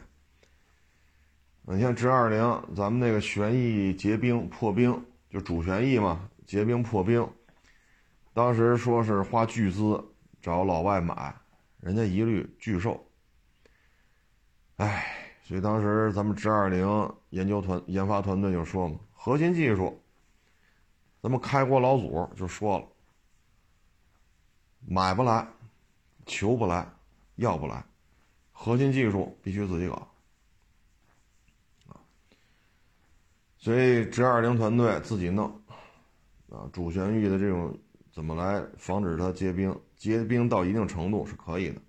[SPEAKER 1] 你像直二零，咱们那个旋翼结冰破冰，就主旋翼嘛。结冰破冰，当时说是花巨资找老外买，人家一律拒售。哎，所以当时咱们直二零研究团研发团队就说嘛，核心技术，咱们开国老祖就说了，买不来，求不来，要不来，核心技术必须自己搞。所以 G 二零团队自己弄。啊，主旋翼的这种怎么来防止它结冰？结冰到一定程度是可以的，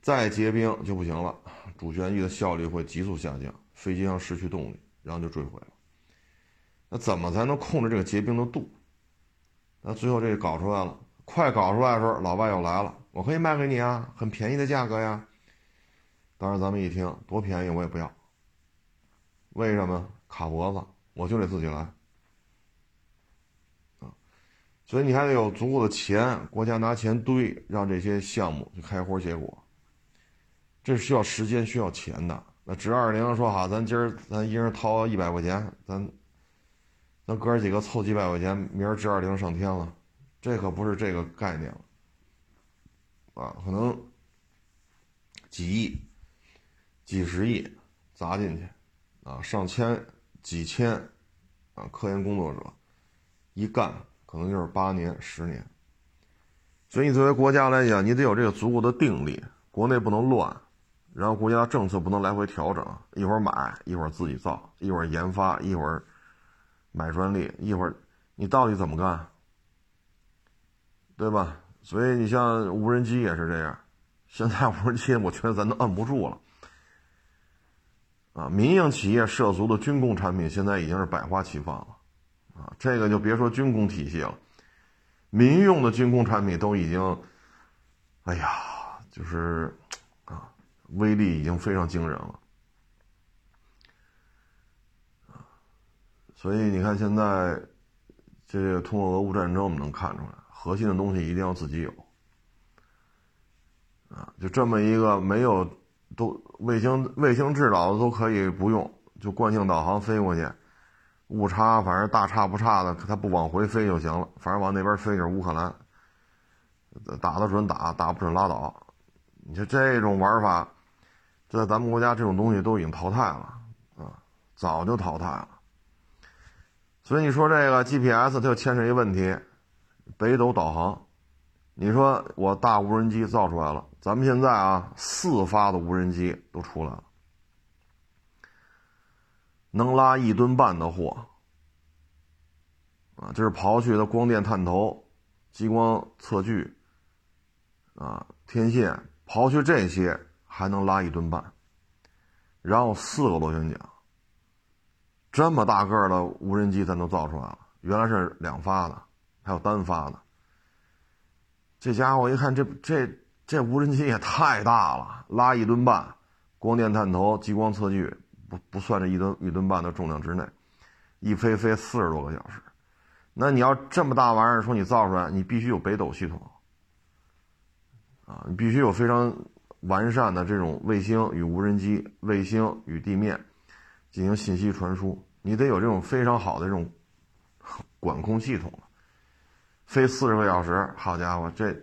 [SPEAKER 1] 再结冰就不行了，主旋翼的效率会急速下降，飞机上失去动力，然后就坠毁了。那怎么才能控制这个结冰的度？那最后这搞出来了，快搞出来的时候，老外又来了，我可以卖给你啊，很便宜的价格呀。当时咱们一听，多便宜我也不要。为什么？卡脖子，我就得自己来。所以你还得有足够的钱，国家拿钱堆，让这些项目去开花结果。这是需要时间、需要钱的。那直二零说好，咱今儿咱一人掏一百块钱，咱咱哥几个凑几百块钱，明儿直二零上天了，这可不是这个概念。啊，可能几亿、几十亿砸进去，啊，上千、几千，啊，科研工作者一干。可能就是八年、十年，所以你作为国家来讲，你得有这个足够的定力，国内不能乱，然后国家政策不能来回调整，一会儿买，一会儿自己造，一会儿研发，一会儿买专利，一会儿你到底怎么干，对吧？所以你像无人机也是这样，现在无人机我觉得咱都摁不住了，啊，民营企业涉足的军工产品现在已经是百花齐放了。啊，这个就别说军工体系了，民用的军工产品都已经，哎呀，就是啊威力已经非常惊人了。所以你看现在这个通过俄乌战争，我们能看出来，核心的东西一定要自己有。啊，就这么一个没有都卫星卫星制导的都可以不用，就惯性导航飞过去，误差反正大差不差的，它不往回飞就行了，反正往那边飞就是乌克兰，打得准打，打不准拉倒。你说这种玩法，在咱们国家这种东西都已经淘汰了啊，早就淘汰了。所以你说这个 GPS 它就牵扯一问题，北斗导航。你说我大无人机造出来了，咱们现在啊四发的无人机都出来了，能拉一吨半的货，啊，这是刨去的光电探头、激光测距，啊，天线，刨去这些还能拉一吨半，然后四个螺旋桨，这么大个的无人机咱都造出来了，原来是两发的，还有单发的。这家伙一看，这这这无人机也太大了，拉一吨半，光电探头、激光测距不不算这一吨一吨半的重量之内，一飞飞四十多个小时。那你要这么大玩意儿，说你造出来，你必须有北斗系统啊，你必须有非常完善的这种卫星与无人机、卫星与地面进行信息传输，你得有这种非常好的这种管控系统。飞四十个小时，好家伙，这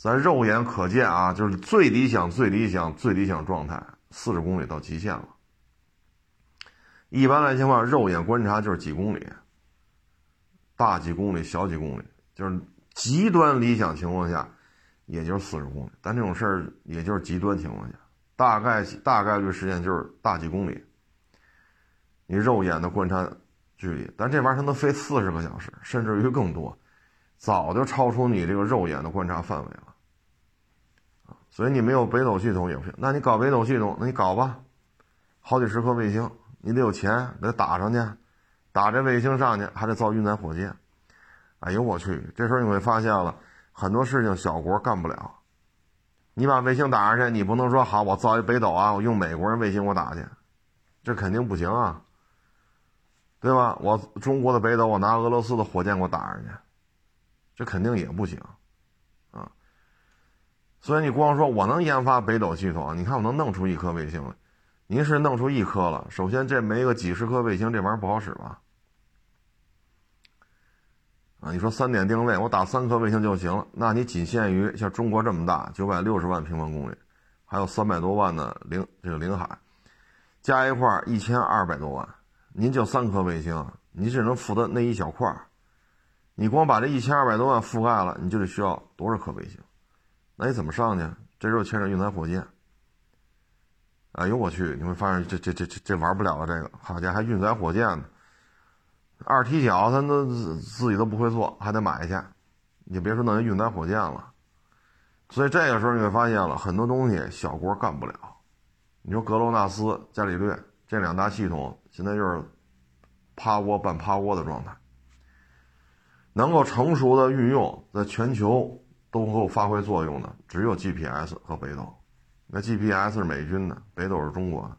[SPEAKER 1] 咱肉眼可见啊，就是最理想、最理想、最理想状态，四十公里到极限了。一般来情况，肉眼观察就是几公里，大几公里、小几公里，就是极端理想情况下，也就是四十公里。但这种事儿，也就是极端情况下，大概大概率事件就是大几公里。你肉眼的观察。距离，但这玩意儿它能飞四十个小时，甚至于更多，早就超出你这个肉眼的观察范围了，所以你没有北斗系统也不行。那你搞北斗系统，那你搞吧，好几十颗卫星，你得有钱，得打上去，打这卫星上去，还得造运载火箭。哎呦我去，这时候你会发现了很多事情小国干不了。你把卫星打上去，你不能说好，我造一北斗啊，我用美国人卫星我打去，这肯定不行啊。对吧？我中国的北斗，我拿俄罗斯的火箭给我打上去，这肯定也不行，啊！所以你光说我能研发北斗系统，你看我能弄出一颗卫星来，您是弄出一颗了。首先这没个几十颗卫星，这玩意儿不好使吧？啊，你说三点定位，我打三颗卫星就行了，那你仅限于像中国这么大，九百六十万平方公里，还有三百多万的领这个领海，加一块一千二百多万。您就三颗卫星，你只能负责那一小块儿。你光把这一千二百多万覆盖了，你就得需要多少颗卫星？那你怎么上去？这时候牵扯运载火箭。哎呦我去！你会发现这这这这这玩不了了。这个好家伙，还运载火箭呢？二踢脚他都自己都不会做，还得买去。你别说弄运载火箭了。所以这个时候你会发现了很多东西小国干不了。你说格罗纳斯、伽利略这两大系统。现在就是趴窝半趴窝的状态，能够成熟的运用，在全球都能够发挥作用的，只有 GPS 和北斗。那 GPS 是美军的，北斗是中国的，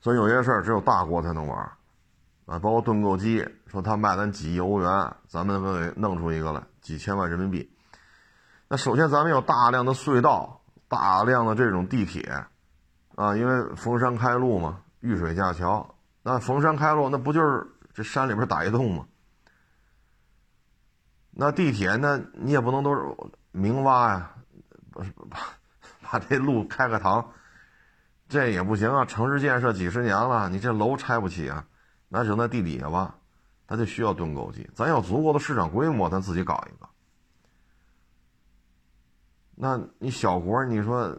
[SPEAKER 1] 所以有些事儿只有大国才能玩啊，包括盾构机，说他卖咱几亿欧元，咱们给弄出一个来，几千万人民币。那首先咱们有大量的隧道，大量的这种地铁，啊，因为逢山开路嘛。遇水架桥，那逢山开路，那不就是这山里边打一洞吗？那地铁，那你也不能都是明挖呀，不是把把这路开个膛，这也不行啊。城市建设几十年了，你这楼拆不起啊，那只能在地底下挖，它就需要盾构机。咱有足够的市场规模，咱自己搞一个。那你小国，你说？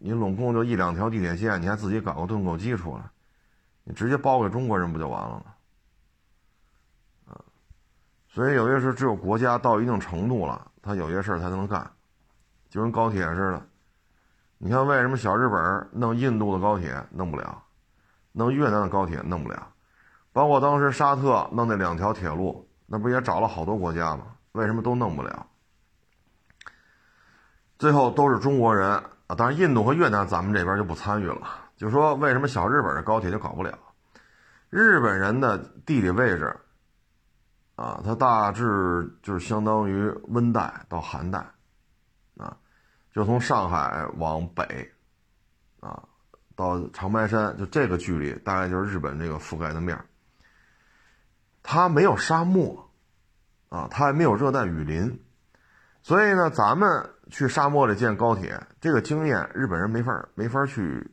[SPEAKER 1] 你拢共就一两条地铁线，你还自己搞个盾构机出来，你直接包给中国人不就完了吗？所以有些事只有国家到一定程度了，他有些事儿才能干，就跟高铁似的。你看为什么小日本弄印度的高铁弄不了，弄越南的高铁弄不了，包括当时沙特弄那两条铁路，那不也找了好多国家吗？为什么都弄不了？最后都是中国人啊。当然，印度和越南咱们这边就不参与了。就说为什么小日本的高铁就搞不了？日本人的地理位置啊，它大致就是相当于温带到寒带啊，就从上海往北啊到长白山，就这个距离，大概就是日本这个覆盖的面它没有沙漠啊，它还没有热带雨林，所以呢，咱们去沙漠里建高铁，这个经验日本人没法没法去。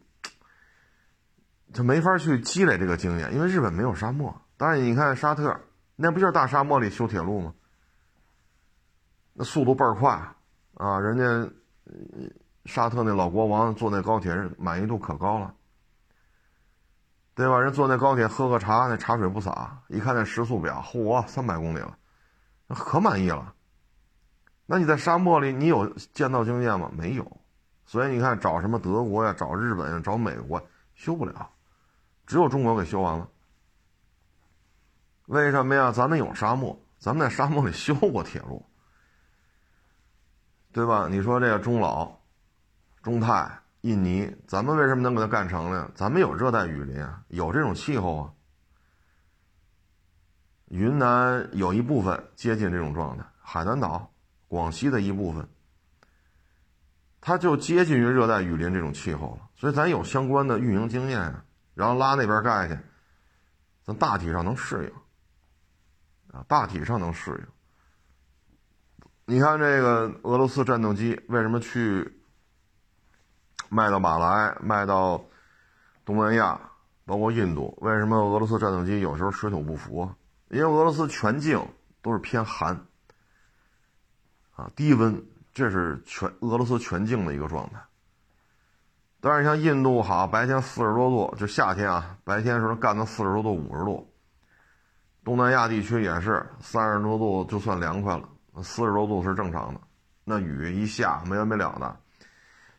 [SPEAKER 1] 他没法去积累这个经验，因为日本没有沙漠。当然，你看沙特，那不就是大沙漠里修铁路吗？那速度倍儿快啊！人家沙特那老国王坐那高铁，满意度可高了，对吧？人坐那高铁喝个茶，那茶水不洒，一看那时速表，嚯，三百公里了，可满意了。那你在沙漠里，你有建造经验吗？没有。所以你看，找什么德国呀，找日本呀，找美国，修不了。只有中国给修完了，为什么呀？咱们有沙漠，咱们在沙漠里修过铁路，对吧？你说这个中老、中泰、印尼，咱们为什么能给它干成了？咱们有热带雨林啊，有这种气候啊。云南有一部分接近这种状态，海南岛、广西的一部分，它就接近于热带雨林这种气候了，所以咱有相关的运营经验。然后拉那边盖去，咱大体上能适应，啊，大体上能适应。你看这个俄罗斯战斗机为什么去卖到马来、卖到东南亚，包括印度？为什么俄罗斯战斗机有时候水土不服？因为俄罗斯全境都是偏寒，啊，低温，这是全俄罗斯全境的一个状态。但是像印度好，白天四十多度，就夏天啊，白天时候干到四十多度、五十度。东南亚地区也是三十多度就算凉快了，四十多度是正常的。那雨一下没完没了的，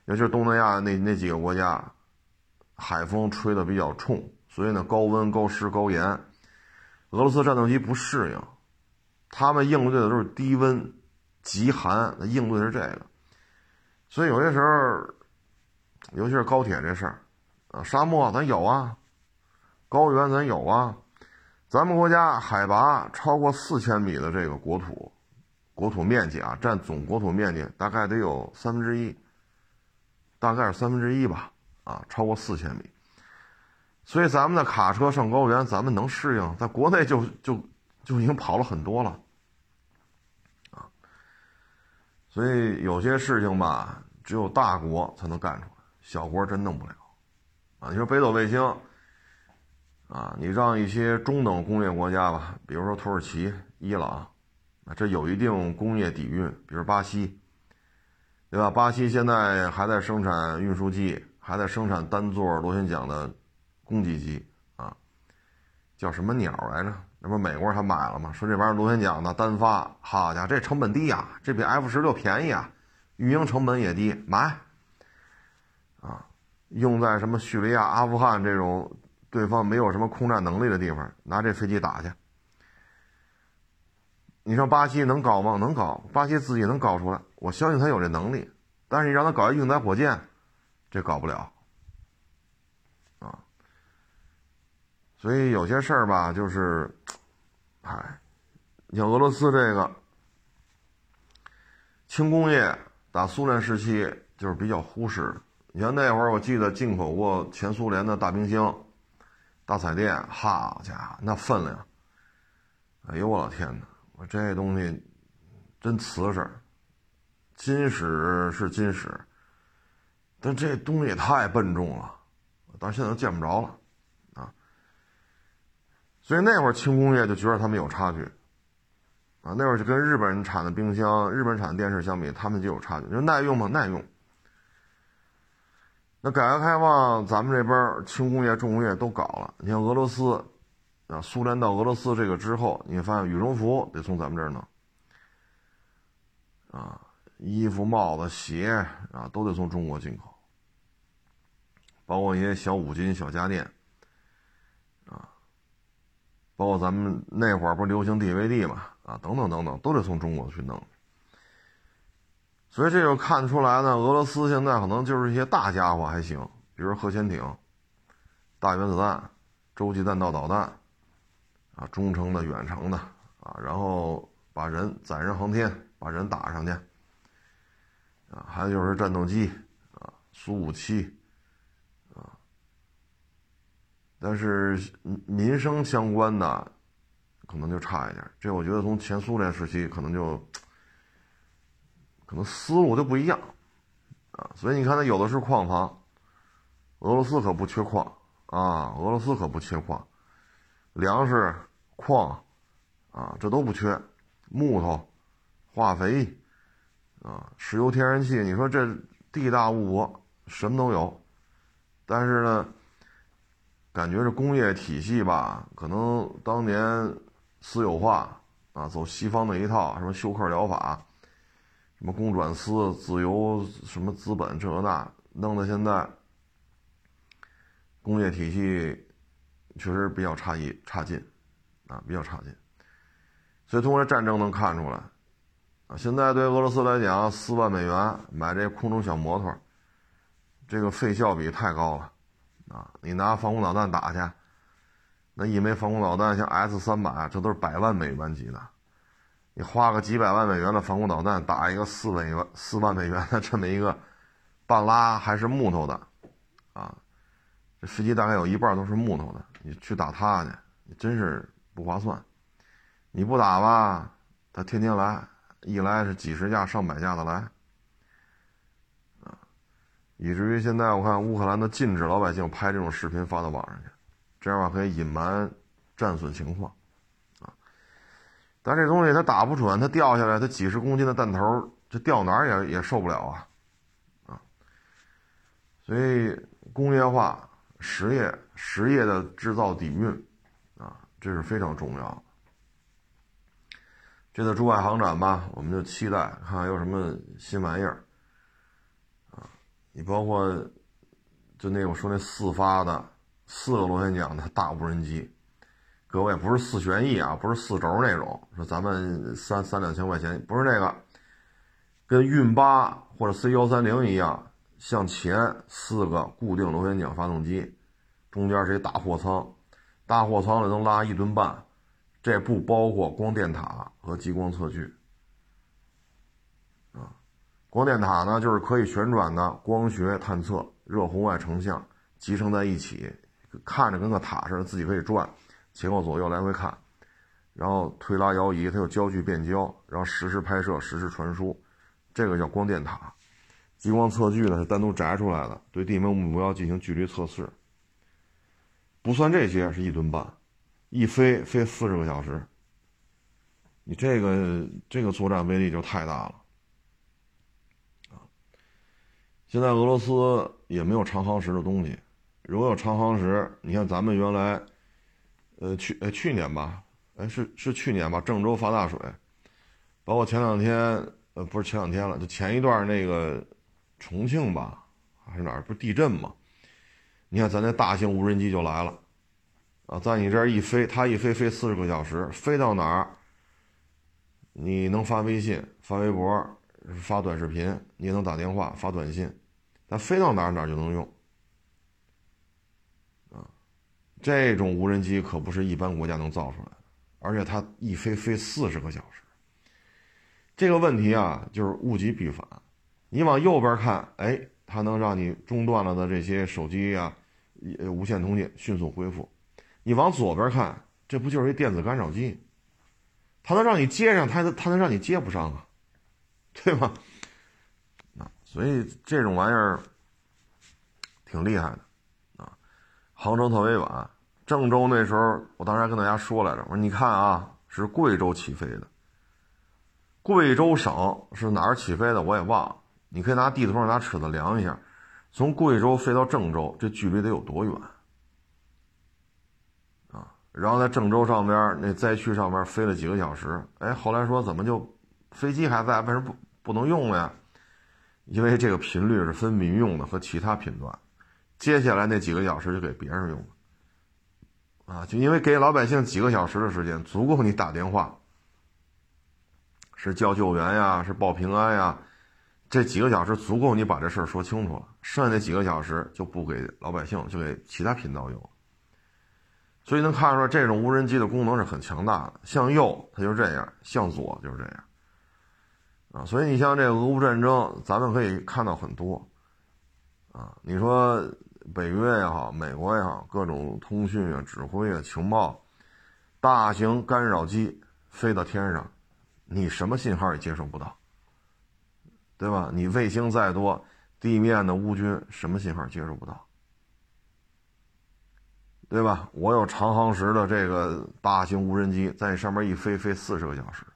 [SPEAKER 1] 尤其是东南亚那那几个国家，海风吹得比较冲，所以呢高温、高湿、高盐，俄罗斯战斗机不适应，他们应对的都是低温、极寒，应对的是这个，所以有些时候。尤其是高铁这事儿，啊，沙漠咱有啊，高原咱有啊，咱们国家海拔超过四千米的这个国土，国土面积啊，占总国土面积大概得有三分之一，大概是三分之一吧，啊，超过四千米，所以咱们的卡车上高原，咱们能适应，在国内就就就已经跑了很多了，啊，所以有些事情吧，只有大国才能干出来。小国真弄不了，啊！你说北斗卫星，啊，你让一些中等工业国家吧，比如说土耳其、伊朗，啊，这有一定工业底蕴，比如巴西，对吧？巴西现在还在生产运输机，还在生产单座螺旋桨的攻击机，啊，叫什么鸟来着？那不美国人还买了吗？说这玩意儿螺旋桨的单发，好家伙，这成本低呀，这比 F 十六便宜啊，运营成本也低，买。啊，用在什么叙利亚、阿富汗这种对方没有什么空战能力的地方，拿这飞机打去。你说巴西能搞吗？能搞，巴西自己能搞出来，我相信他有这能力。但是你让他搞一运载火箭，这搞不了。啊，所以有些事儿吧，就是，哎，像俄罗斯这个轻工业，打苏联时期就是比较忽视。你像那会儿，我记得进口过前苏联的大冰箱、大彩电，好家伙，那分量！哎呦我老天哪，我这东西真瓷实，金使是金使，但这东西也太笨重了，到现在都见不着了啊！所以那会儿轻工业就觉得他们有差距啊，那会儿就跟日本人产的冰箱、日本产的电视相比，他们就有差距。就耐用吗？耐用。那改革开放，咱们这边轻工业、重工业都搞了。你像俄罗斯，啊，苏联到俄罗斯这个之后，你发现羽绒服得从咱们这儿弄，啊，衣服、帽子、鞋啊，都得从中国进口，包括一些小五金、小家电，啊，包括咱们那会儿不流行 DVD 嘛，啊，等等等等，都得从中国去弄。所以这就看出来呢，俄罗斯现在可能就是一些大家伙还行，比如核潜艇、大原子弹、洲际弹道导弹，啊，中程的、远程的，啊，然后把人载人航天，把人打上去，啊，还有就是战斗机，啊，苏五七，啊，但是民生相关的可能就差一点。这我觉得从前苏联时期可能就。可能思路就不一样，啊，所以你看，它有的是矿房，俄罗斯可不缺矿啊，俄罗斯可不缺矿，粮食、矿，啊，这都不缺，木头、化肥，啊，石油、天然气，你说这地大物博，什么都有，但是呢，感觉这工业体系吧，可能当年私有化啊，走西方那一套，什么休克疗法。什么公转私、自由什么资本这那，弄得现在工业体系确实比较差异差劲，啊，比较差劲。所以通过这战争能看出来，啊，现在对俄罗斯来讲，四万美元买这空中小摩托，这个费效比太高了，啊，你拿防空导弹打去，那一枚防空导弹像 S 三百，这都是百万美元级的。你花个几百万美元的防空导弹打一个四美元、四万美元的这么一个半拉还是木头的，啊，这飞机大概有一半都是木头的，你去打它去，你真是不划算。你不打吧，他天天来，一来是几十架、上百架的来，啊，以至于现在我看乌克兰都禁止老百姓拍这种视频发到网上去，这样的话可以隐瞒战损情况。但这东西它打不准，它掉下来，它几十公斤的弹头，这掉哪儿也也受不了啊，啊！所以工业化、实业、实业的制造底蕴，啊，这是非常重要。这次珠海航展吧，我们就期待看看有什么新玩意儿，啊，你包括就那我说那四发的四个螺旋桨的大无人机。各位不是四旋翼啊，不是四轴那种，说咱们三三两千块钱，不是那个，跟运八或者 C 幺三零一样，向前四个固定螺旋桨发动机，中间是一大货舱，大货舱里能拉一吨半，这不包括光电塔和激光测距，啊，光电塔呢就是可以旋转的光学探测，热红外成像集成在一起，看着跟个塔似的，自己可以转。前后左右来回看，然后推拉摇移，它有焦距变焦，然后实时拍摄、实时传输，这个叫光电塔。激光测距呢是单独摘出来的，对地面目标进行距离测试。不算这些是一吨半，一飞飞四十个小时。你这个这个作战威力就太大了啊！现在俄罗斯也没有长航时的东西，如果有长航时，你看咱们原来。呃，去呃去年吧，哎是是去年吧，郑州发大水，包括前两天，呃不是前两天了，就前一段那个重庆吧，还是哪儿不是地震嘛？你看咱那大型无人机就来了，啊，在你这儿一飞，它一飞飞四十个小时，飞到哪儿，你能发微信、发微博、发短视频，你也能打电话、发短信，它飞到哪儿哪儿就能用。这种无人机可不是一般国家能造出来的，而且它一飞飞四十个小时。这个问题啊，就是物极必反。你往右边看，哎，它能让你中断了的这些手机啊，无线通信迅速恢复。你往左边看，这不就是一电子干扰机？它能让你接上，它它能让你接不上啊，对吧？啊，所以这种玩意儿挺厉害的。航程特别远，郑州那时候，我当时还跟大家说来着，我说你看啊，是贵州起飞的。贵州省是哪儿起飞的？我也忘了。你可以拿地图上拿尺子量一下，从贵州飞到郑州，这距离得有多远？啊，然后在郑州上边那灾区上边飞了几个小时，哎，后来说怎么就飞机还在，为什么不不能用了呀？因为这个频率是分民用的和其他频段。接下来那几个小时就给别人用了，啊，就因为给老百姓几个小时的时间，足够你打电话，是叫救援呀，是报平安呀，这几个小时足够你把这事儿说清楚了，剩下那几个小时就不给老百姓，就给其他频道用。所以能看出来，这种无人机的功能是很强大的。向右它就这样，向左就是这样。啊，所以你像这俄乌战争，咱们可以看到很多。啊，你说北约也好，美国也好，各种通讯啊、指挥啊、情报，大型干扰机飞到天上，你什么信号也接收不到。对吧？你卫星再多，地面的乌军什么信号接收不到？对吧？我有长航时的这个大型无人机在你上面一飞，飞四十个小时，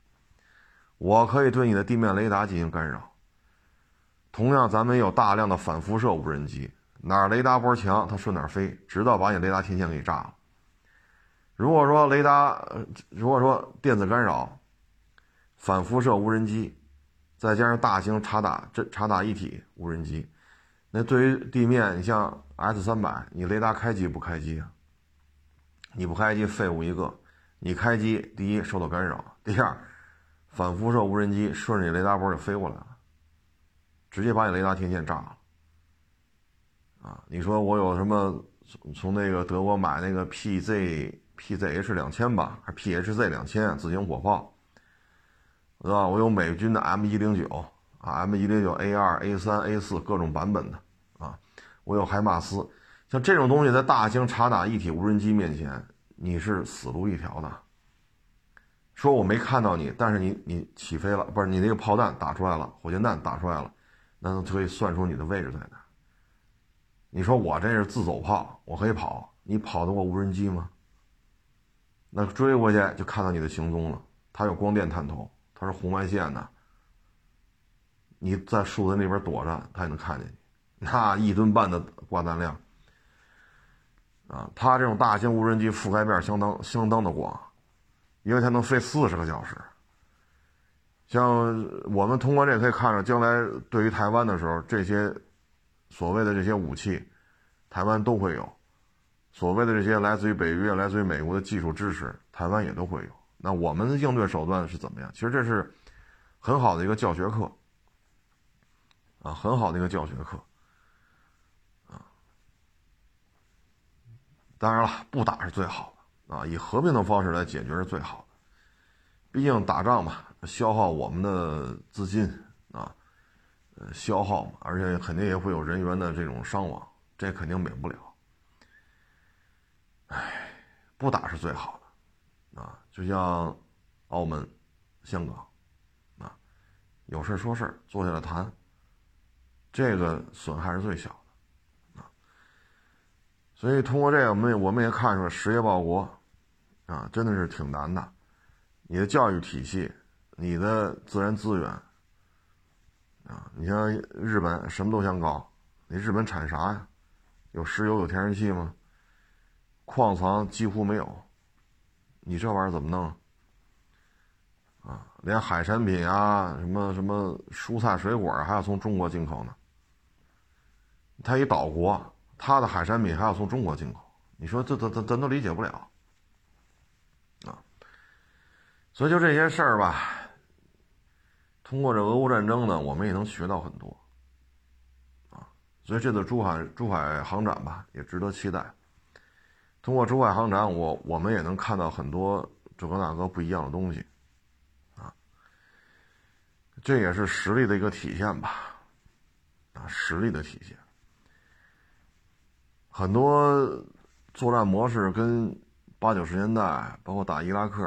[SPEAKER 1] 我可以对你的地面雷达进行干扰。同样，咱们有大量的反辐射无人机，哪雷达波强，它顺哪飞，直到把你雷达天线给炸了。如果说雷达，如果说电子干扰，反辐射无人机。再加上大型察打这察打一体无人机，那对于地面，你像 S 三百，你雷达开机不开机啊？你不开机，废物一个；你开机，第一受到干扰，第二，反辐射无人机顺着你雷达波就飞过来了，直接把你雷达天线炸了。啊，你说我有什么从从那个德国买那个 PZ PZH 两千吧，还是 PHZ 两千自行火炮？对吧？我有美军的 M 一零九啊，M 一零九 A 二、A 三、A 四各种版本的啊，我有海马斯，像这种东西在大型察打一体无人机面前，你是死路一条的。说我没看到你，但是你你起飞了，不是你那个炮弹打出来了，火箭弹打出来了，那就可以算出你的位置在哪。你说我这是自走炮，我可以跑，你跑得过无人机吗？那追过去就看到你的行踪了，它有光电探头。它是红外线的，你在树的那边躲着，它也能看见你。那一吨半的挂弹量啊，它这种大型无人机覆盖面相当相当的广，因为它能飞四十个小时。像我们通过这可以看着，将来对于台湾的时候，这些所谓的这些武器，台湾都会有；所谓的这些来自于北约、来自于美国的技术支持，台湾也都会有。那我们的应对手段是怎么样？其实这是很好的一个教学课啊，很好的一个教学课啊。当然了，不打是最好的啊，以和平的方式来解决是最好的。毕竟打仗嘛，消耗我们的资金，消耗嘛，而且肯定也会有人员的这种伤亡，这肯定免不了。唉，不打是最好的。啊，就像澳门、香港，啊，有事说事坐下来谈，这个损害是最小的，啊，所以通过这个，我们我们也看出来，实业报国，啊，真的是挺难的。你的教育体系，你的自然资源，啊，你像日本什么都想搞，你日本产啥呀？有石油、有天然气吗？矿藏几乎没有。你这玩意儿怎么弄？啊，连海产品啊，什么什么蔬菜水果还要从中国进口呢。他一岛国，他的海产品还要从中国进口，你说这咱咱咱都理解不了。啊，所以就这些事儿吧，通过这俄乌战争呢，我们也能学到很多。啊，所以这次珠海珠海航展吧，也值得期待。通过珠海航展，我我们也能看到很多这个那个不一样的东西，啊，这也是实力的一个体现吧，啊，实力的体现。很多作战模式跟八九十年代，包括打伊拉克、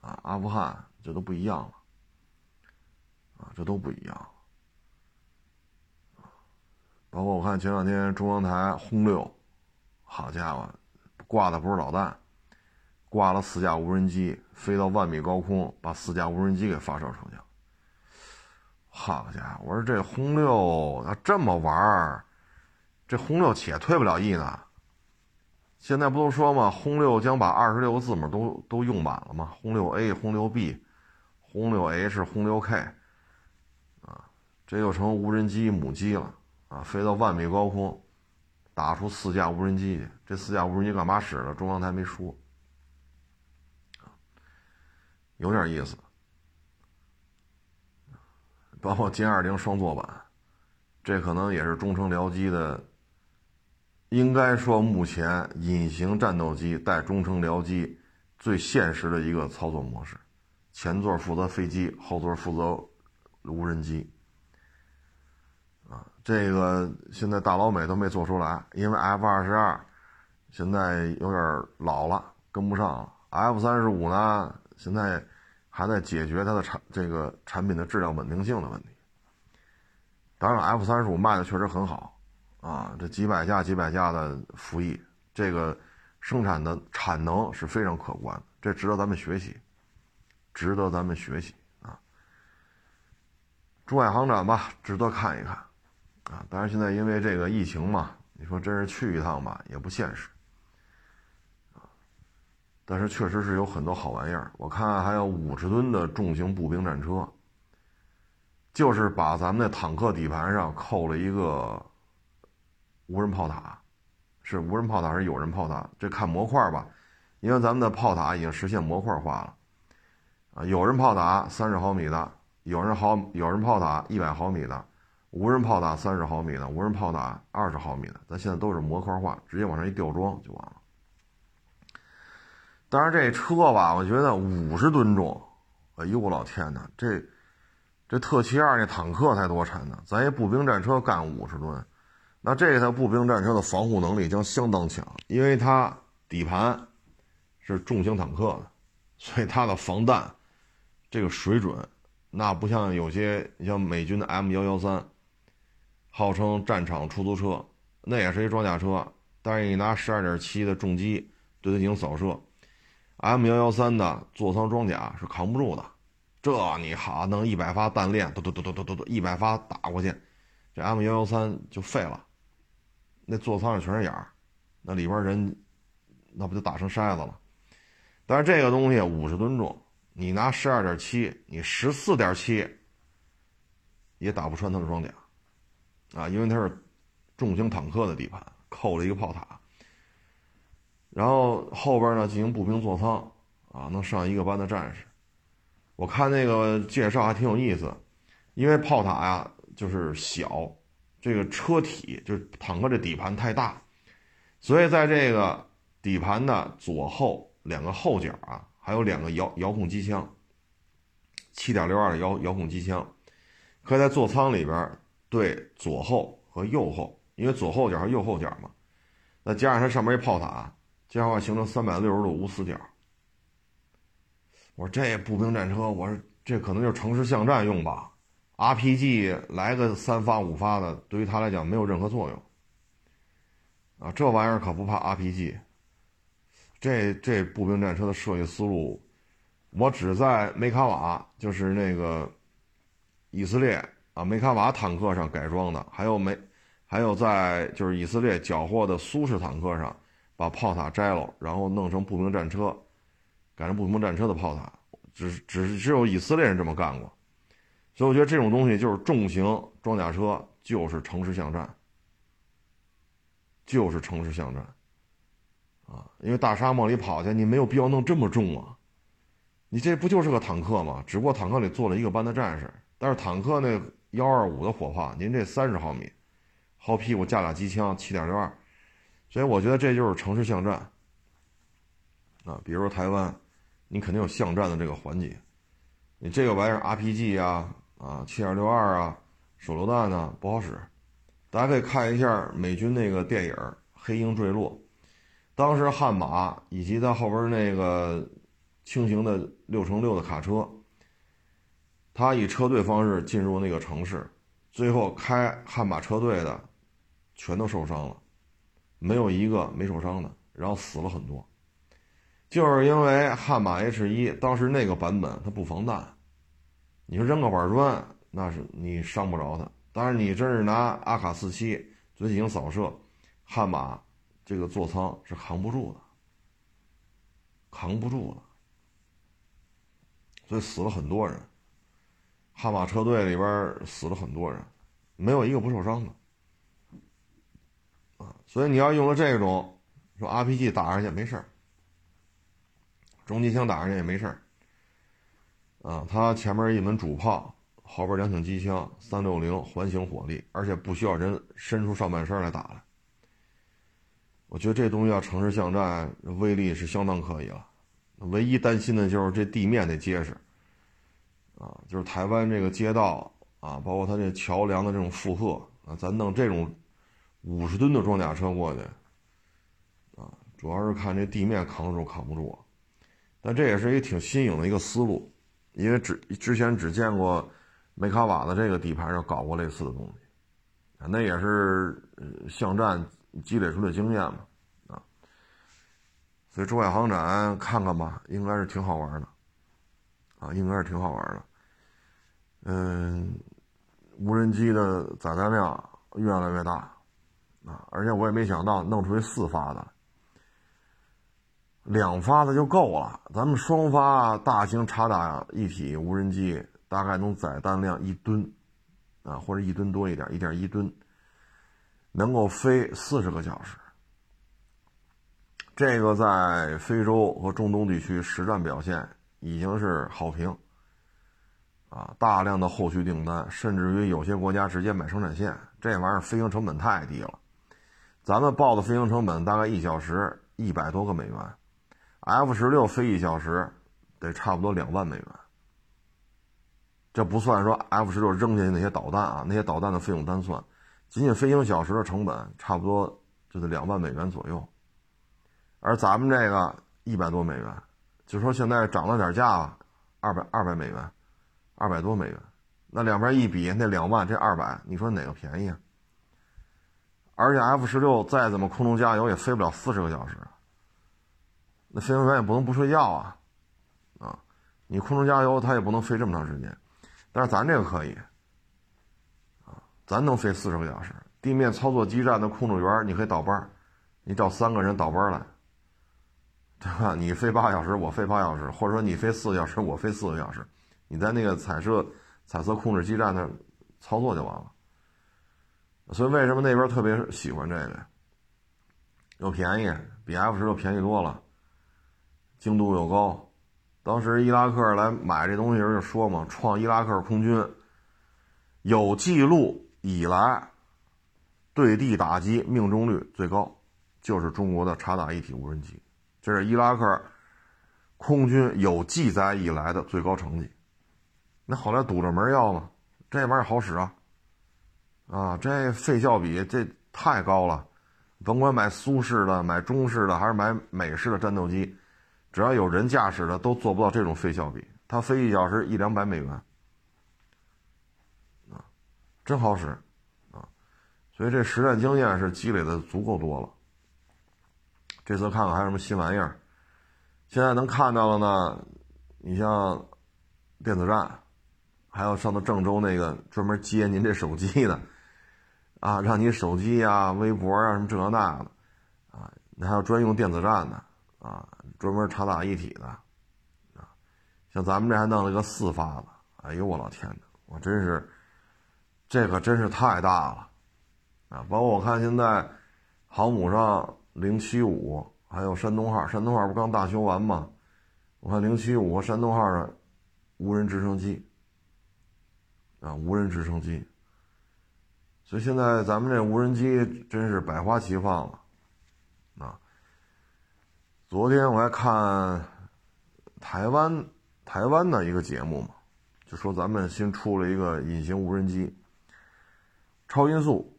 [SPEAKER 1] 啊阿富汗，这都不一样了，啊，这都不一样。包括我看前两天中央台轰六，好家伙！挂的不是导弹，挂了四架无人机，飞到万米高空，把四架无人机给发射出去。好家伙，我说这轰六要这么玩儿，这轰六且退不了役呢。现在不都说吗？轰六将把二十六个字母都都用满了吗？轰六 A、轰六 B、轰六 H、轰六 K，这又成无人机母机了啊，飞到万米高空。打出四架无人机去，这四架无人机干嘛使的？中央台没说，有点意思。包括歼二零双座版，这可能也是中程僚机的，应该说目前隐形战斗机带中程僚机最现实的一个操作模式，前座负责飞机，后座负责无人机。这个现在大老美都没做出来，因为 F 二十二现在有点老了，跟不上了。F 三十五呢，现在还在解决它的产这个产品的质量稳定性的问题。当然，F 三十五卖的确实很好啊，这几百架几百架的服役，这个生产的产能是非常可观的，这值得咱们学习，值得咱们学习啊。珠海航展吧，值得看一看。啊，当然现在因为这个疫情嘛，你说真是去一趟吧，也不现实。啊，但是确实是有很多好玩意儿。我看还有五十吨的重型步兵战车，就是把咱们的坦克底盘上扣了一个无人炮塔，是无人炮塔还是有人炮塔？这看模块吧，因为咱们的炮塔已经实现模块化了。啊，有人炮塔三十毫米的，有人毫有人炮塔一百毫米的。无人炮塔三十毫米的，无人炮塔二十毫米的，咱现在都是模块化，直接往上一吊装就完了。当然这车吧，我觉得五十吨重，哎呦我老天哪，这这特七二那坦克才多沉呢，咱一步兵战车干五十吨，那这台步兵战车的防护能力将相当强，因为它底盘是重型坦克的，所以它的防弹这个水准，那不像有些你像美军的 M 幺幺三。号称战场出租车，那也是一装甲车，但是你拿十二点七的重机对它进行扫射，M 幺幺三的座舱装甲是扛不住的，这你好弄一百发弹链，嘟嘟嘟嘟嘟嘟嘟，一百发打过去，这 M 幺幺三就废了，那座舱上全是眼儿，那里边人那不就打成筛子了？但是这个东西五十吨重，你拿十二点七，你十四点七也打不穿它的装甲。啊，因为它是重型坦克的底盘，扣了一个炮塔，然后后边呢进行步兵座舱，啊，能上一个班的战士。我看那个介绍还挺有意思，因为炮塔呀就是小，这个车体就是坦克这底盘太大，所以在这个底盘的左后两个后角啊，还有两个遥遥控机枪，七点六二的遥遥控机枪，可以在座舱里边。对左后和右后，因为左后角和右后角嘛，那加上它上面一炮塔，这样的话形成三百六十度无死角。我说这步兵战车，我说这可能就是城市巷战用吧？RPG 来个三发五发的，对于他来讲没有任何作用。啊，这玩意儿可不怕 RPG。这这步兵战车的设计思路，我只在梅卡瓦，就是那个以色列。啊，梅卡瓦坦克上改装的，还有没，还有在就是以色列缴获的苏式坦克上，把炮塔摘了，然后弄成步兵战车，改成步兵战车的炮塔，只只是只有以色列人这么干过，所以我觉得这种东西就是重型装甲车，就是城市巷战，就是城市巷战，啊，因为大沙漠里跑去，你没有必要弄这么重啊，你这不就是个坦克吗？只不过坦克里坐了一个班的战士，但是坦克那。幺二五的火炮，您这三十毫米，后屁股架俩机枪，七点六二，所以我觉得这就是城市巷战啊。比如说台湾，你肯定有巷战的这个环节，你这个玩意儿 RPG 啊啊，七点六二啊，手榴弹呢不好使。大家可以看一下美军那个电影《黑鹰坠落》，当时悍马以及它后边那个轻型的六乘六的卡车。他以车队方式进入那个城市，最后开悍马车队的全都受伤了，没有一个没受伤的，然后死了很多，就是因为悍马 H 一当时那个版本它不防弹，你说扔个板砖那是你伤不着它，但是你真是拿阿卡四七进行扫射，悍马这个座舱是扛不住的，扛不住的，所以死了很多人。悍马车队里边死了很多人，没有一个不受伤的，啊，所以你要用了这种，说 RPG 打上去没事儿，重机枪打上去也没事儿，啊，它前面一门主炮，后边两挺机枪，三六零环形火力，而且不需要人伸出上半身来打来。我觉得这东西要城市巷战，威力是相当可以了。唯一担心的就是这地面得结实，啊，就是台湾这个街道啊，包括它这桥梁的这种负荷啊，咱弄这种五十吨的装甲车过去，啊，主要是看这地面扛得住扛不住。但这也是一个挺新颖的一个思路，因为只之前只见过梅卡瓦的这个底盘上搞过类似的东西，啊，那也是巷战积累出的经验嘛啊。所以珠海航展看看吧，应该是挺好玩的，啊，应该是挺好玩的。嗯，无人机的载弹量越来越大，啊，而且我也没想到弄出一四发的，两发的就够了。咱们双发大型察打一体无人机大概能载弹量一吨，啊，或者一吨多一点，一点一吨，能够飞四十个小时。这个在非洲和中东地区实战表现已经是好评，啊，大量的后续订单，甚至于有些国家直接买生产线。这玩意儿飞行成本太低了，咱们报的飞行成本大概一小时一百多个美元，F 十六飞一小时得差不多两万美元。这不算说 F 十六扔下去那些导弹啊，那些导弹的费用单算，仅仅飞行小时的成本差不多就得两万美元左右。而咱们这个一百多美元，就说现在涨了点价，二百二百美元，二百多美元，那两边一比，那两万这二百，你说哪个便宜啊？而且 F 十六再怎么空中加油也飞不了四十个小时，那飞行员也不能不睡觉啊，啊，你空中加油它也不能飞这么长时间，但是咱这个可以，啊，咱能飞四十个小时，地面操作基站的控制员你可以倒班，你找三个人倒班来。对吧？你飞八小时，我飞八小时，或者说你飞四个小时，我飞四个小时，你在那个彩色彩色控制基站那操作就完了。所以为什么那边特别喜欢这个？又便宜，比 F 十六便宜多了，精度又高。当时伊拉克来买这东西时就说嘛，创伊拉克空军有记录以来对地打击命中率最高，就是中国的察打一体无人机。这是伊拉克空军有记载以来的最高成绩。那后来堵着门要嘛，这玩意儿好使啊，啊，这费效比这太高了。甭管买苏式的、买中式的还是买美式的战斗机，只要有人驾驶的，都做不到这种费效比。它飞一小时一两百美元，啊，真好使，啊，所以这实战经验是积累的足够多了。这次看看还有什么新玩意儿？现在能看到了呢。你像电子战，还有上到郑州那个专门接您这手机的，啊，让你手机啊、微博啊什么这那的，啊，那还有专用电子战的，啊，专门查打一体的，啊，像咱们这还弄了个四发的，哎呦我老天哪，我真是，这可真是太大了，啊，包括我看现在航母上。零七五还有山东号，山东号不刚大修完吗？我看零七五和山东号的无人直升机啊，无人直升机。所以现在咱们这无人机真是百花齐放了啊！昨天我还看台湾台湾的一个节目嘛，就说咱们新出了一个隐形无人机，超音速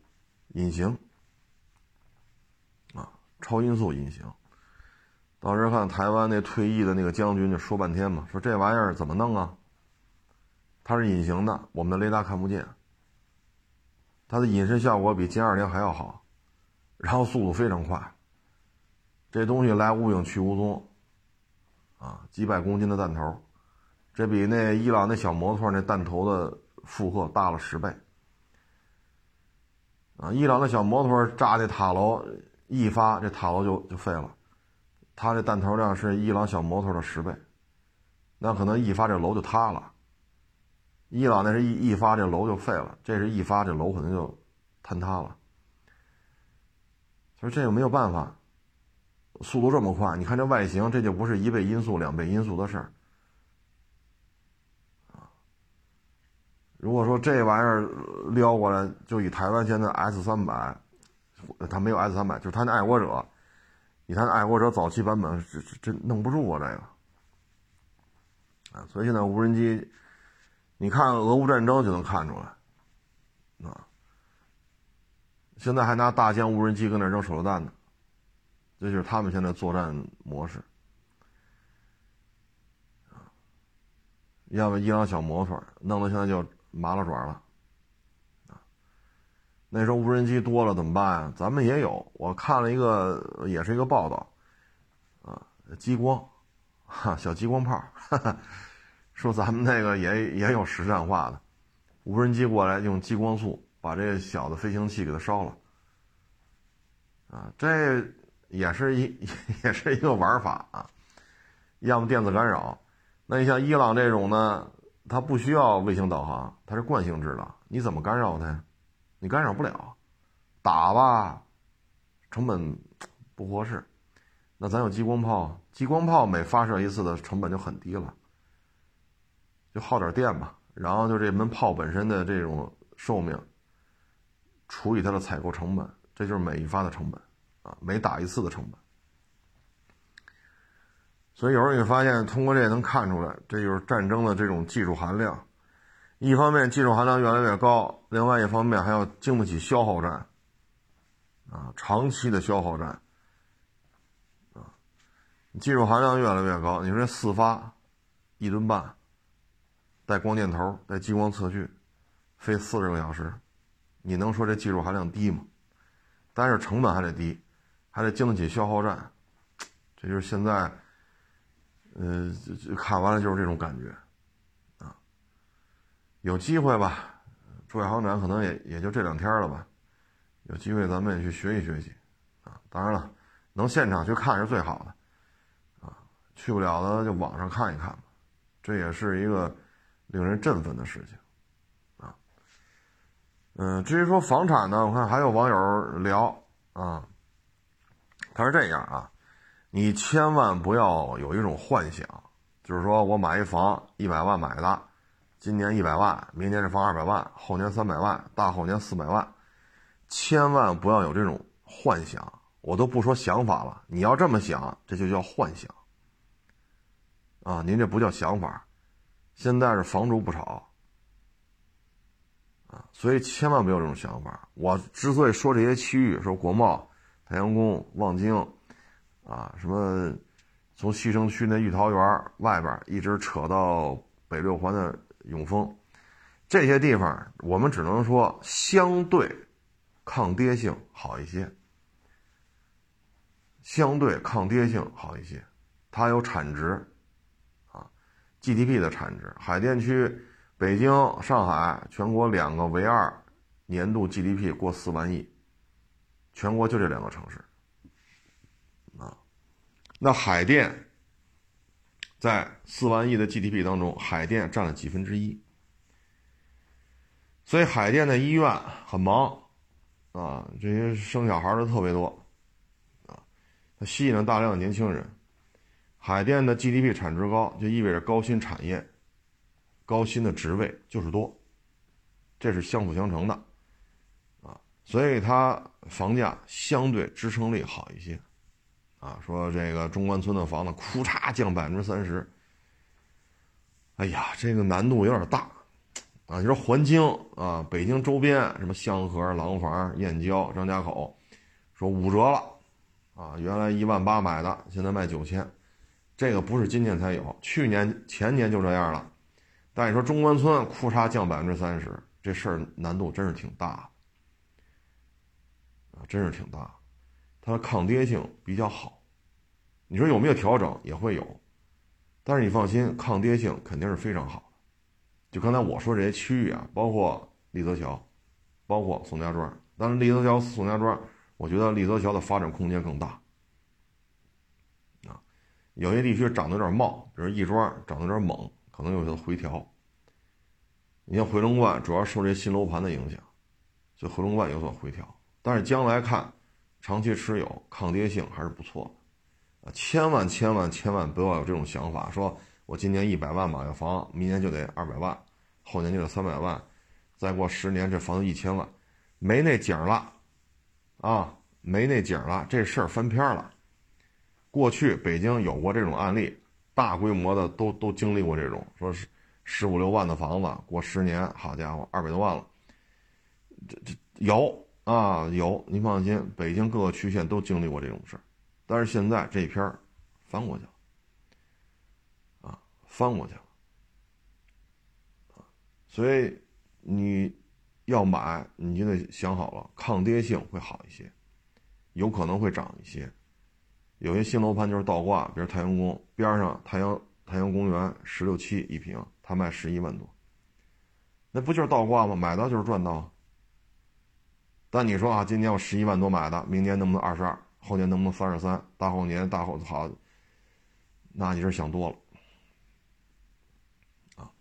[SPEAKER 1] 隐形。啊超音速隐形，当时看台湾那退役的那个将军就说半天嘛，说这玩意儿怎么弄啊？它是隐形的，我们的雷达看不见，它的隐身效果比歼二零还要好，然后速度非常快，这东西来无影去无踪，啊，几百公斤的弹头，这比那伊朗那小摩托那弹头的负荷大了十倍，啊，伊朗那小摩托炸那塔楼。一发这塔楼就就废了，它这弹头量是伊朗小摩托的十倍，那可能一发这楼就塌了。伊朗那是一一发这楼就废了，这是一发这楼可能就坍塌了。所以这个没有办法，速度这么快，你看这外形，这就不是一倍音速、两倍音速的事儿如果说这玩意儿撩过来，就以台湾现在 S 三百，它没有 S 三百，就是它那爱国者，以它那爱国者早期版本，这这弄不住啊，这个啊，所以现在无人机，你看俄乌战争就能看出来，啊，现在还拿大疆无人机跟那扔手榴弹呢，这就是他们现在作战模式。要么伊朗小摩托，弄得现在就麻了爪了，那时候无人机多了怎么办呀？咱们也有，我看了一个，也是一个报道，啊，激光，哈，小激光炮，哈哈，说咱们那个也也有实战化的，无人机过来用激光束把这小的飞行器给它烧了，啊，这也是一 <laughs> 也是一个玩法啊，要么电子干扰。那你像伊朗这种呢，它不需要卫星导航，它是惯性制导，你怎么干扰它呀？你干扰不了，打吧，成本不合适。那咱有激光炮，激光炮每发射一次的成本就很低了，就耗点电吧。然后就这门炮本身的这种寿命，除以它的采购成本，这就是每一发的成本啊，每打一次的成本。所以有时候你发现，通过这能看出来，这就是战争的这种技术含量。一方面技术含量越来越高，另外一方面还要经不起消耗战，啊，长期的消耗战，啊，技术含量越来越高。你说这四发，一吨半，带光电头，带激光测距，飞四十个小时，你能说这技术含量低吗？但是成本还得低，还得经得起消耗战，这就是现在。嗯，看完了就是这种感觉，啊，有机会吧？珠海航展可能也也就这两天了吧，有机会咱们也去学习学习，啊，当然了，能现场去看是最好的，啊，去不了的就网上看一看吧，这也是一个令人振奋的事情，啊，嗯，至于说房产呢，我看还有网友聊啊，他是这样啊。你千万不要有一种幻想，就是说我买一房一百万买的，今年一百万，明年这房二百万，后年三百万，大后年四百万，千万不要有这种幻想。我都不说想法了，你要这么想，这就叫幻想啊！您这不叫想法。现在是房住不炒啊，所以千万不要这种想法。我之所以说这些区域，说国贸、太阳宫、望京。啊，什么从西城区那玉桃园外边一直扯到北六环的永丰，这些地方我们只能说相对抗跌性好一些，相对抗跌性好一些，它有产值，GDP 的产值。海淀区、北京、上海，全国两个唯二年度 GDP 过四万亿，全国就这两个城市。啊那海淀在四万亿的 GDP 当中，海淀占了几分之一，所以海淀的医院很忙啊，这些生小孩的特别多啊，它吸引了大量的年轻人。海淀的 GDP 产值高，就意味着高新产业、高新的职位就是多，这是相辅相成的。啊，所以它房价相对支撑力好一些。啊，说这个中关村的房子，库嚓降百分之三十。哎呀，这个难度有点大，啊，你说环京啊，北京周边什么香河、廊坊、燕郊、张家口，说五折了，啊，原来一万八买的，现在卖九千，这个不是今年才有，去年前年就这样了。但你说中关村库差降百分之三十，这事儿难度真是挺大，啊，真是挺大。它的抗跌性比较好，你说有没有调整也会有，但是你放心，抗跌性肯定是非常好的。就刚才我说这些区域啊，包括立泽桥，包括宋家庄，但是立泽桥、宋家庄，我觉得立泽桥的发展空间更大。有些地区涨得有点冒，比如亦庄涨得有点猛，可能有些回调。你像回龙观，主要受这新楼盘的影响，所以回龙观有所回调，但是将来看。长期持有，抗跌性还是不错的，千万千万千万不要有这种想法，说我今年一百万买个房，明年就得二百万，后年就得三百万，再过十年这房子一千万，没那景了，啊，没那景了，这事儿翻篇了。过去北京有过这种案例，大规模的都都经历过这种，说是十五六万的房子，过十年，好家伙，二百多万了。这这有啊有，您放心，北京各个区县都经历过这种事儿，但是现在这篇翻过去了，啊，翻过去了，所以你要买，你就得想好了，抗跌性会好一些，有可能会涨一些。有些新楼盘就是倒挂，比如太阳宫边上太阳太阳公园十六七一平，他卖十一万多，那不就是倒挂吗？买到就是赚到。但你说啊，今年我十一万多买的，明年能不能二十二？后年能不能三十三？大后年大后好，那你是想多了啊。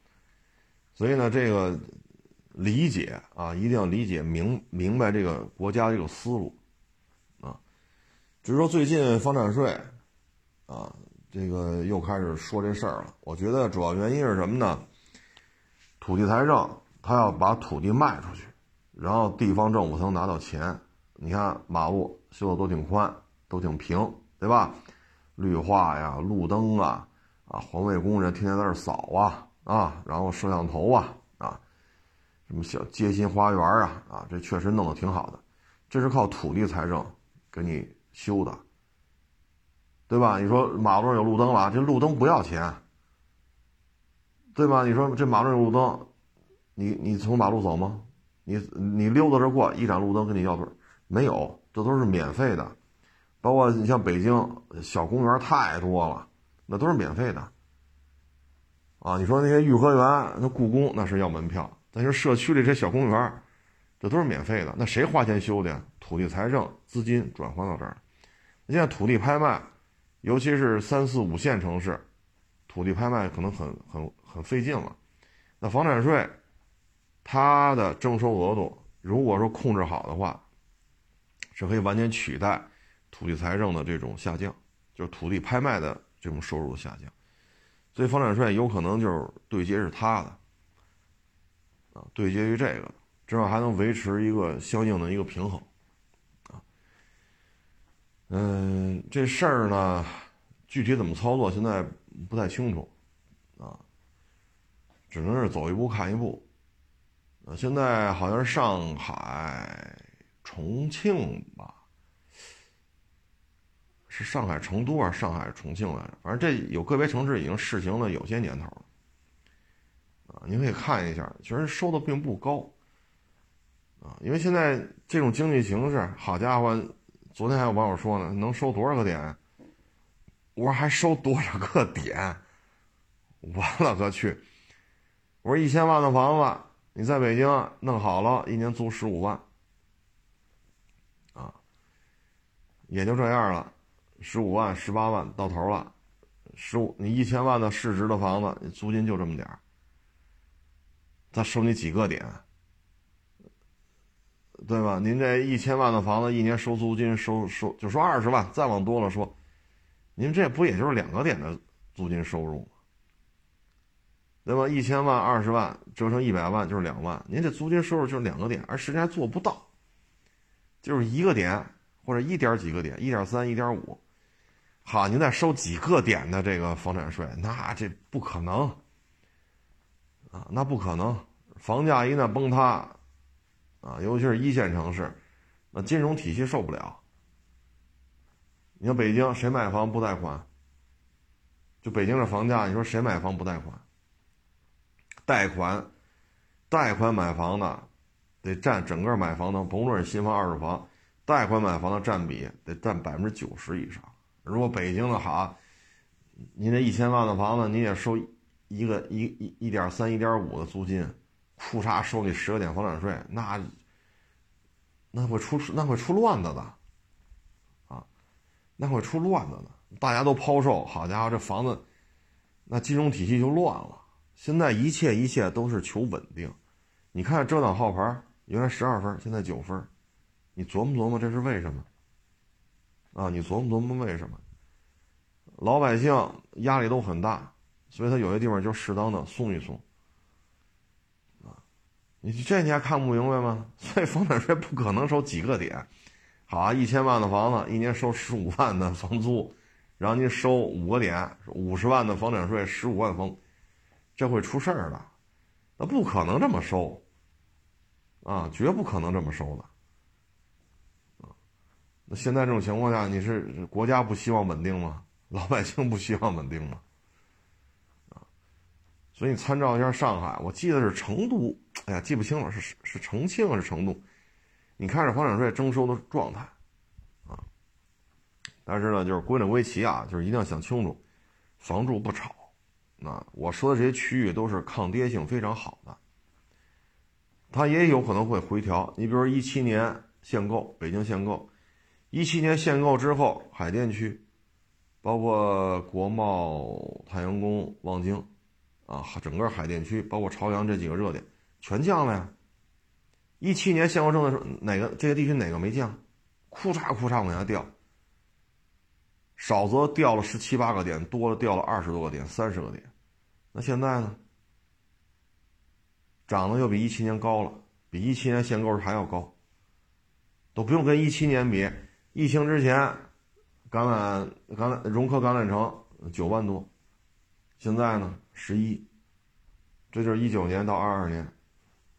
[SPEAKER 1] 所以呢，这个理解啊，一定要理解明明白这个国家这个思路。只是说最近房产税，啊，这个又开始说这事儿了。我觉得主要原因是什么呢？土地财政他要把土地卖出去，然后地方政府才能拿到钱。你看马路修的都挺宽，都挺平，对吧？绿化呀，路灯啊，啊，环卫工人天天在这扫啊，啊，然后摄像头啊，啊，什么小街心花园啊，啊，这确实弄得挺好的。这是靠土地财政给你。修的，对吧？你说马路上有路灯了，这路灯不要钱，对吧？你说这马路有路灯，你你从马路走吗？你你溜达着过，一盏路灯跟你要多少？没有，这都是免费的。包括你像北京小公园太多了，那都是免费的。啊，你说那些颐和园、那故宫那是要门票，但是社区里这些小公园，这都是免费的。那谁花钱修的呀？土地财政资金转换到这儿。现在土地拍卖，尤其是三四五线城市，土地拍卖可能很很很费劲了。那房产税，它的征收额度，如果说控制好的话，是可以完全取代土地财政的这种下降，就是土地拍卖的这种收入的下降。所以房产税有可能就是对接是它的，啊，对接于这个，至少还能维持一个相应的一个平衡。嗯，这事儿呢，具体怎么操作，现在不太清楚，啊，只能是走一步看一步。呃，现在好像是上海、重庆吧，是上海、成都还是上海、重庆来着？反正这有个别城市已经试行了有些年头了，啊，您可以看一下，其实收的并不高，啊，因为现在这种经济形势，好家伙！昨天还有网友说呢，能收多少个点？我说还收多少个点？我勒个去！我说一千万的房子，你在北京弄好了，一年租十五万，啊，也就这样了，十五万、十八万到头了，十五你一千万的市值的房子，你租金就这么点儿，他收你几个点？对吧？您这一千万的房子，一年收租金收收，就说二十万，再往多了说，您这不也就是两个点的租金收入吗？对吧？一千万二十万折成一百万就是两万，您这租金收入就是两个点，而实际还做不到，就是一个点或者一点几个点，一点三、一点五，好，您再收几个点的这个房产税，那这不可能啊，那不可能，房价一旦崩塌。啊，尤其是一线城市，那金融体系受不了。你说北京谁买房不贷款？就北京这房价，你说谁买房不贷款？贷款，贷款买房的得占整个买房的，甭论是新房、二手房，贷款买房的占比得占百分之九十以上。如果北京的好，你那一千万的房子，你也收一个一一一点三、一点五的租金。裤衩收你十个点房产税，那那会出那会出乱子的，啊，那会出乱子的。大家都抛售，好家伙，这房子，那金融体系就乱了。现在一切一切都是求稳定。你看遮挡号牌，原来十二分，现在九分，你琢磨琢磨这是为什么？啊，你琢磨琢磨为什么？老百姓压力都很大，所以他有些地方就适当的松一松。你这你还看不明白吗？所以房产税不可能收几个点。好啊，一千万的房子，一年收十五万的房租，然后您收五个点，五十万的房产税，十五万房，这会出事儿的。那不可能这么收，啊，绝不可能这么收的。啊，那现在这种情况下，你是国家不希望稳定吗？老百姓不希望稳定吗？所以你参照一下上海，我记得是成都，哎呀，记不清了，是是重庆还是成都？你看这房产税征收的状态，啊，但是呢，就是归整归齐啊，就是一定要想清楚，房住不炒。那我说的这些区域都是抗跌性非常好的，它也有可能会回调。你比如一七年限购，北京限购，一七年限购之后，海淀区，包括国贸、太阳宫、望京，啊，整个海淀区，包括朝阳这几个热点，全降了呀。一七年限购证的时候，哪个这些地区哪个没降？库嚓库嚓往下掉，少则掉了十七八个点，多了掉了二十多个点、三十个点。那现在呢？涨得又比一七年高了，比一七年限购还要高。都不用跟一七年比，疫情之前，橄榄橄榄融科橄榄城九万多，现在呢十一，这就是一九年到二二年。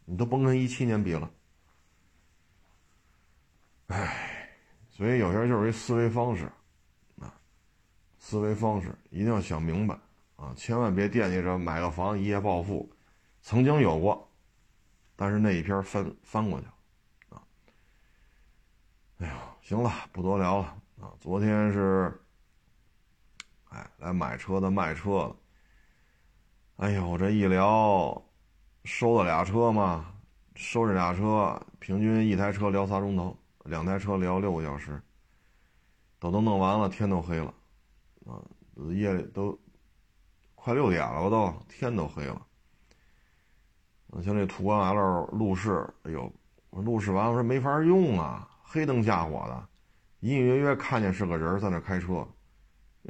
[SPEAKER 1] 你都甭跟一七年比了，唉，所以有些人就是一思维方式，啊，思维方式一定要想明白啊，千万别惦记着买个房一夜暴富，曾经有过，但是那一篇翻翻过去了，啊，哎呦，行了，不多聊了啊，昨天是，哎，来买车的卖车的，哎呦，这一聊。收了俩车嘛，收这俩车，平均一台车聊仨钟头，两台车聊六个小时，都都弄完了，天都黑了，啊，夜里都快六点了吧都，天都黑了。像这途观 L 路试，哎呦，我路试完我说没法用啊，黑灯瞎火的，隐隐约约看见是个人在那开车，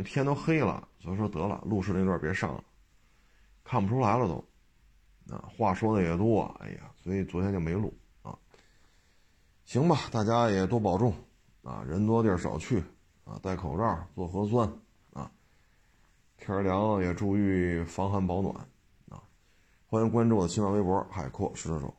[SPEAKER 1] 天都黑了，所以说得了，路试那段别上了，看不出来了都。啊，话说的也多，哎呀，所以昨天就没录啊。行吧，大家也多保重啊，人多地儿少去啊，戴口罩，做核酸啊。天凉也注意防寒保暖啊。欢迎关注我的新浪微博“海阔试车手”。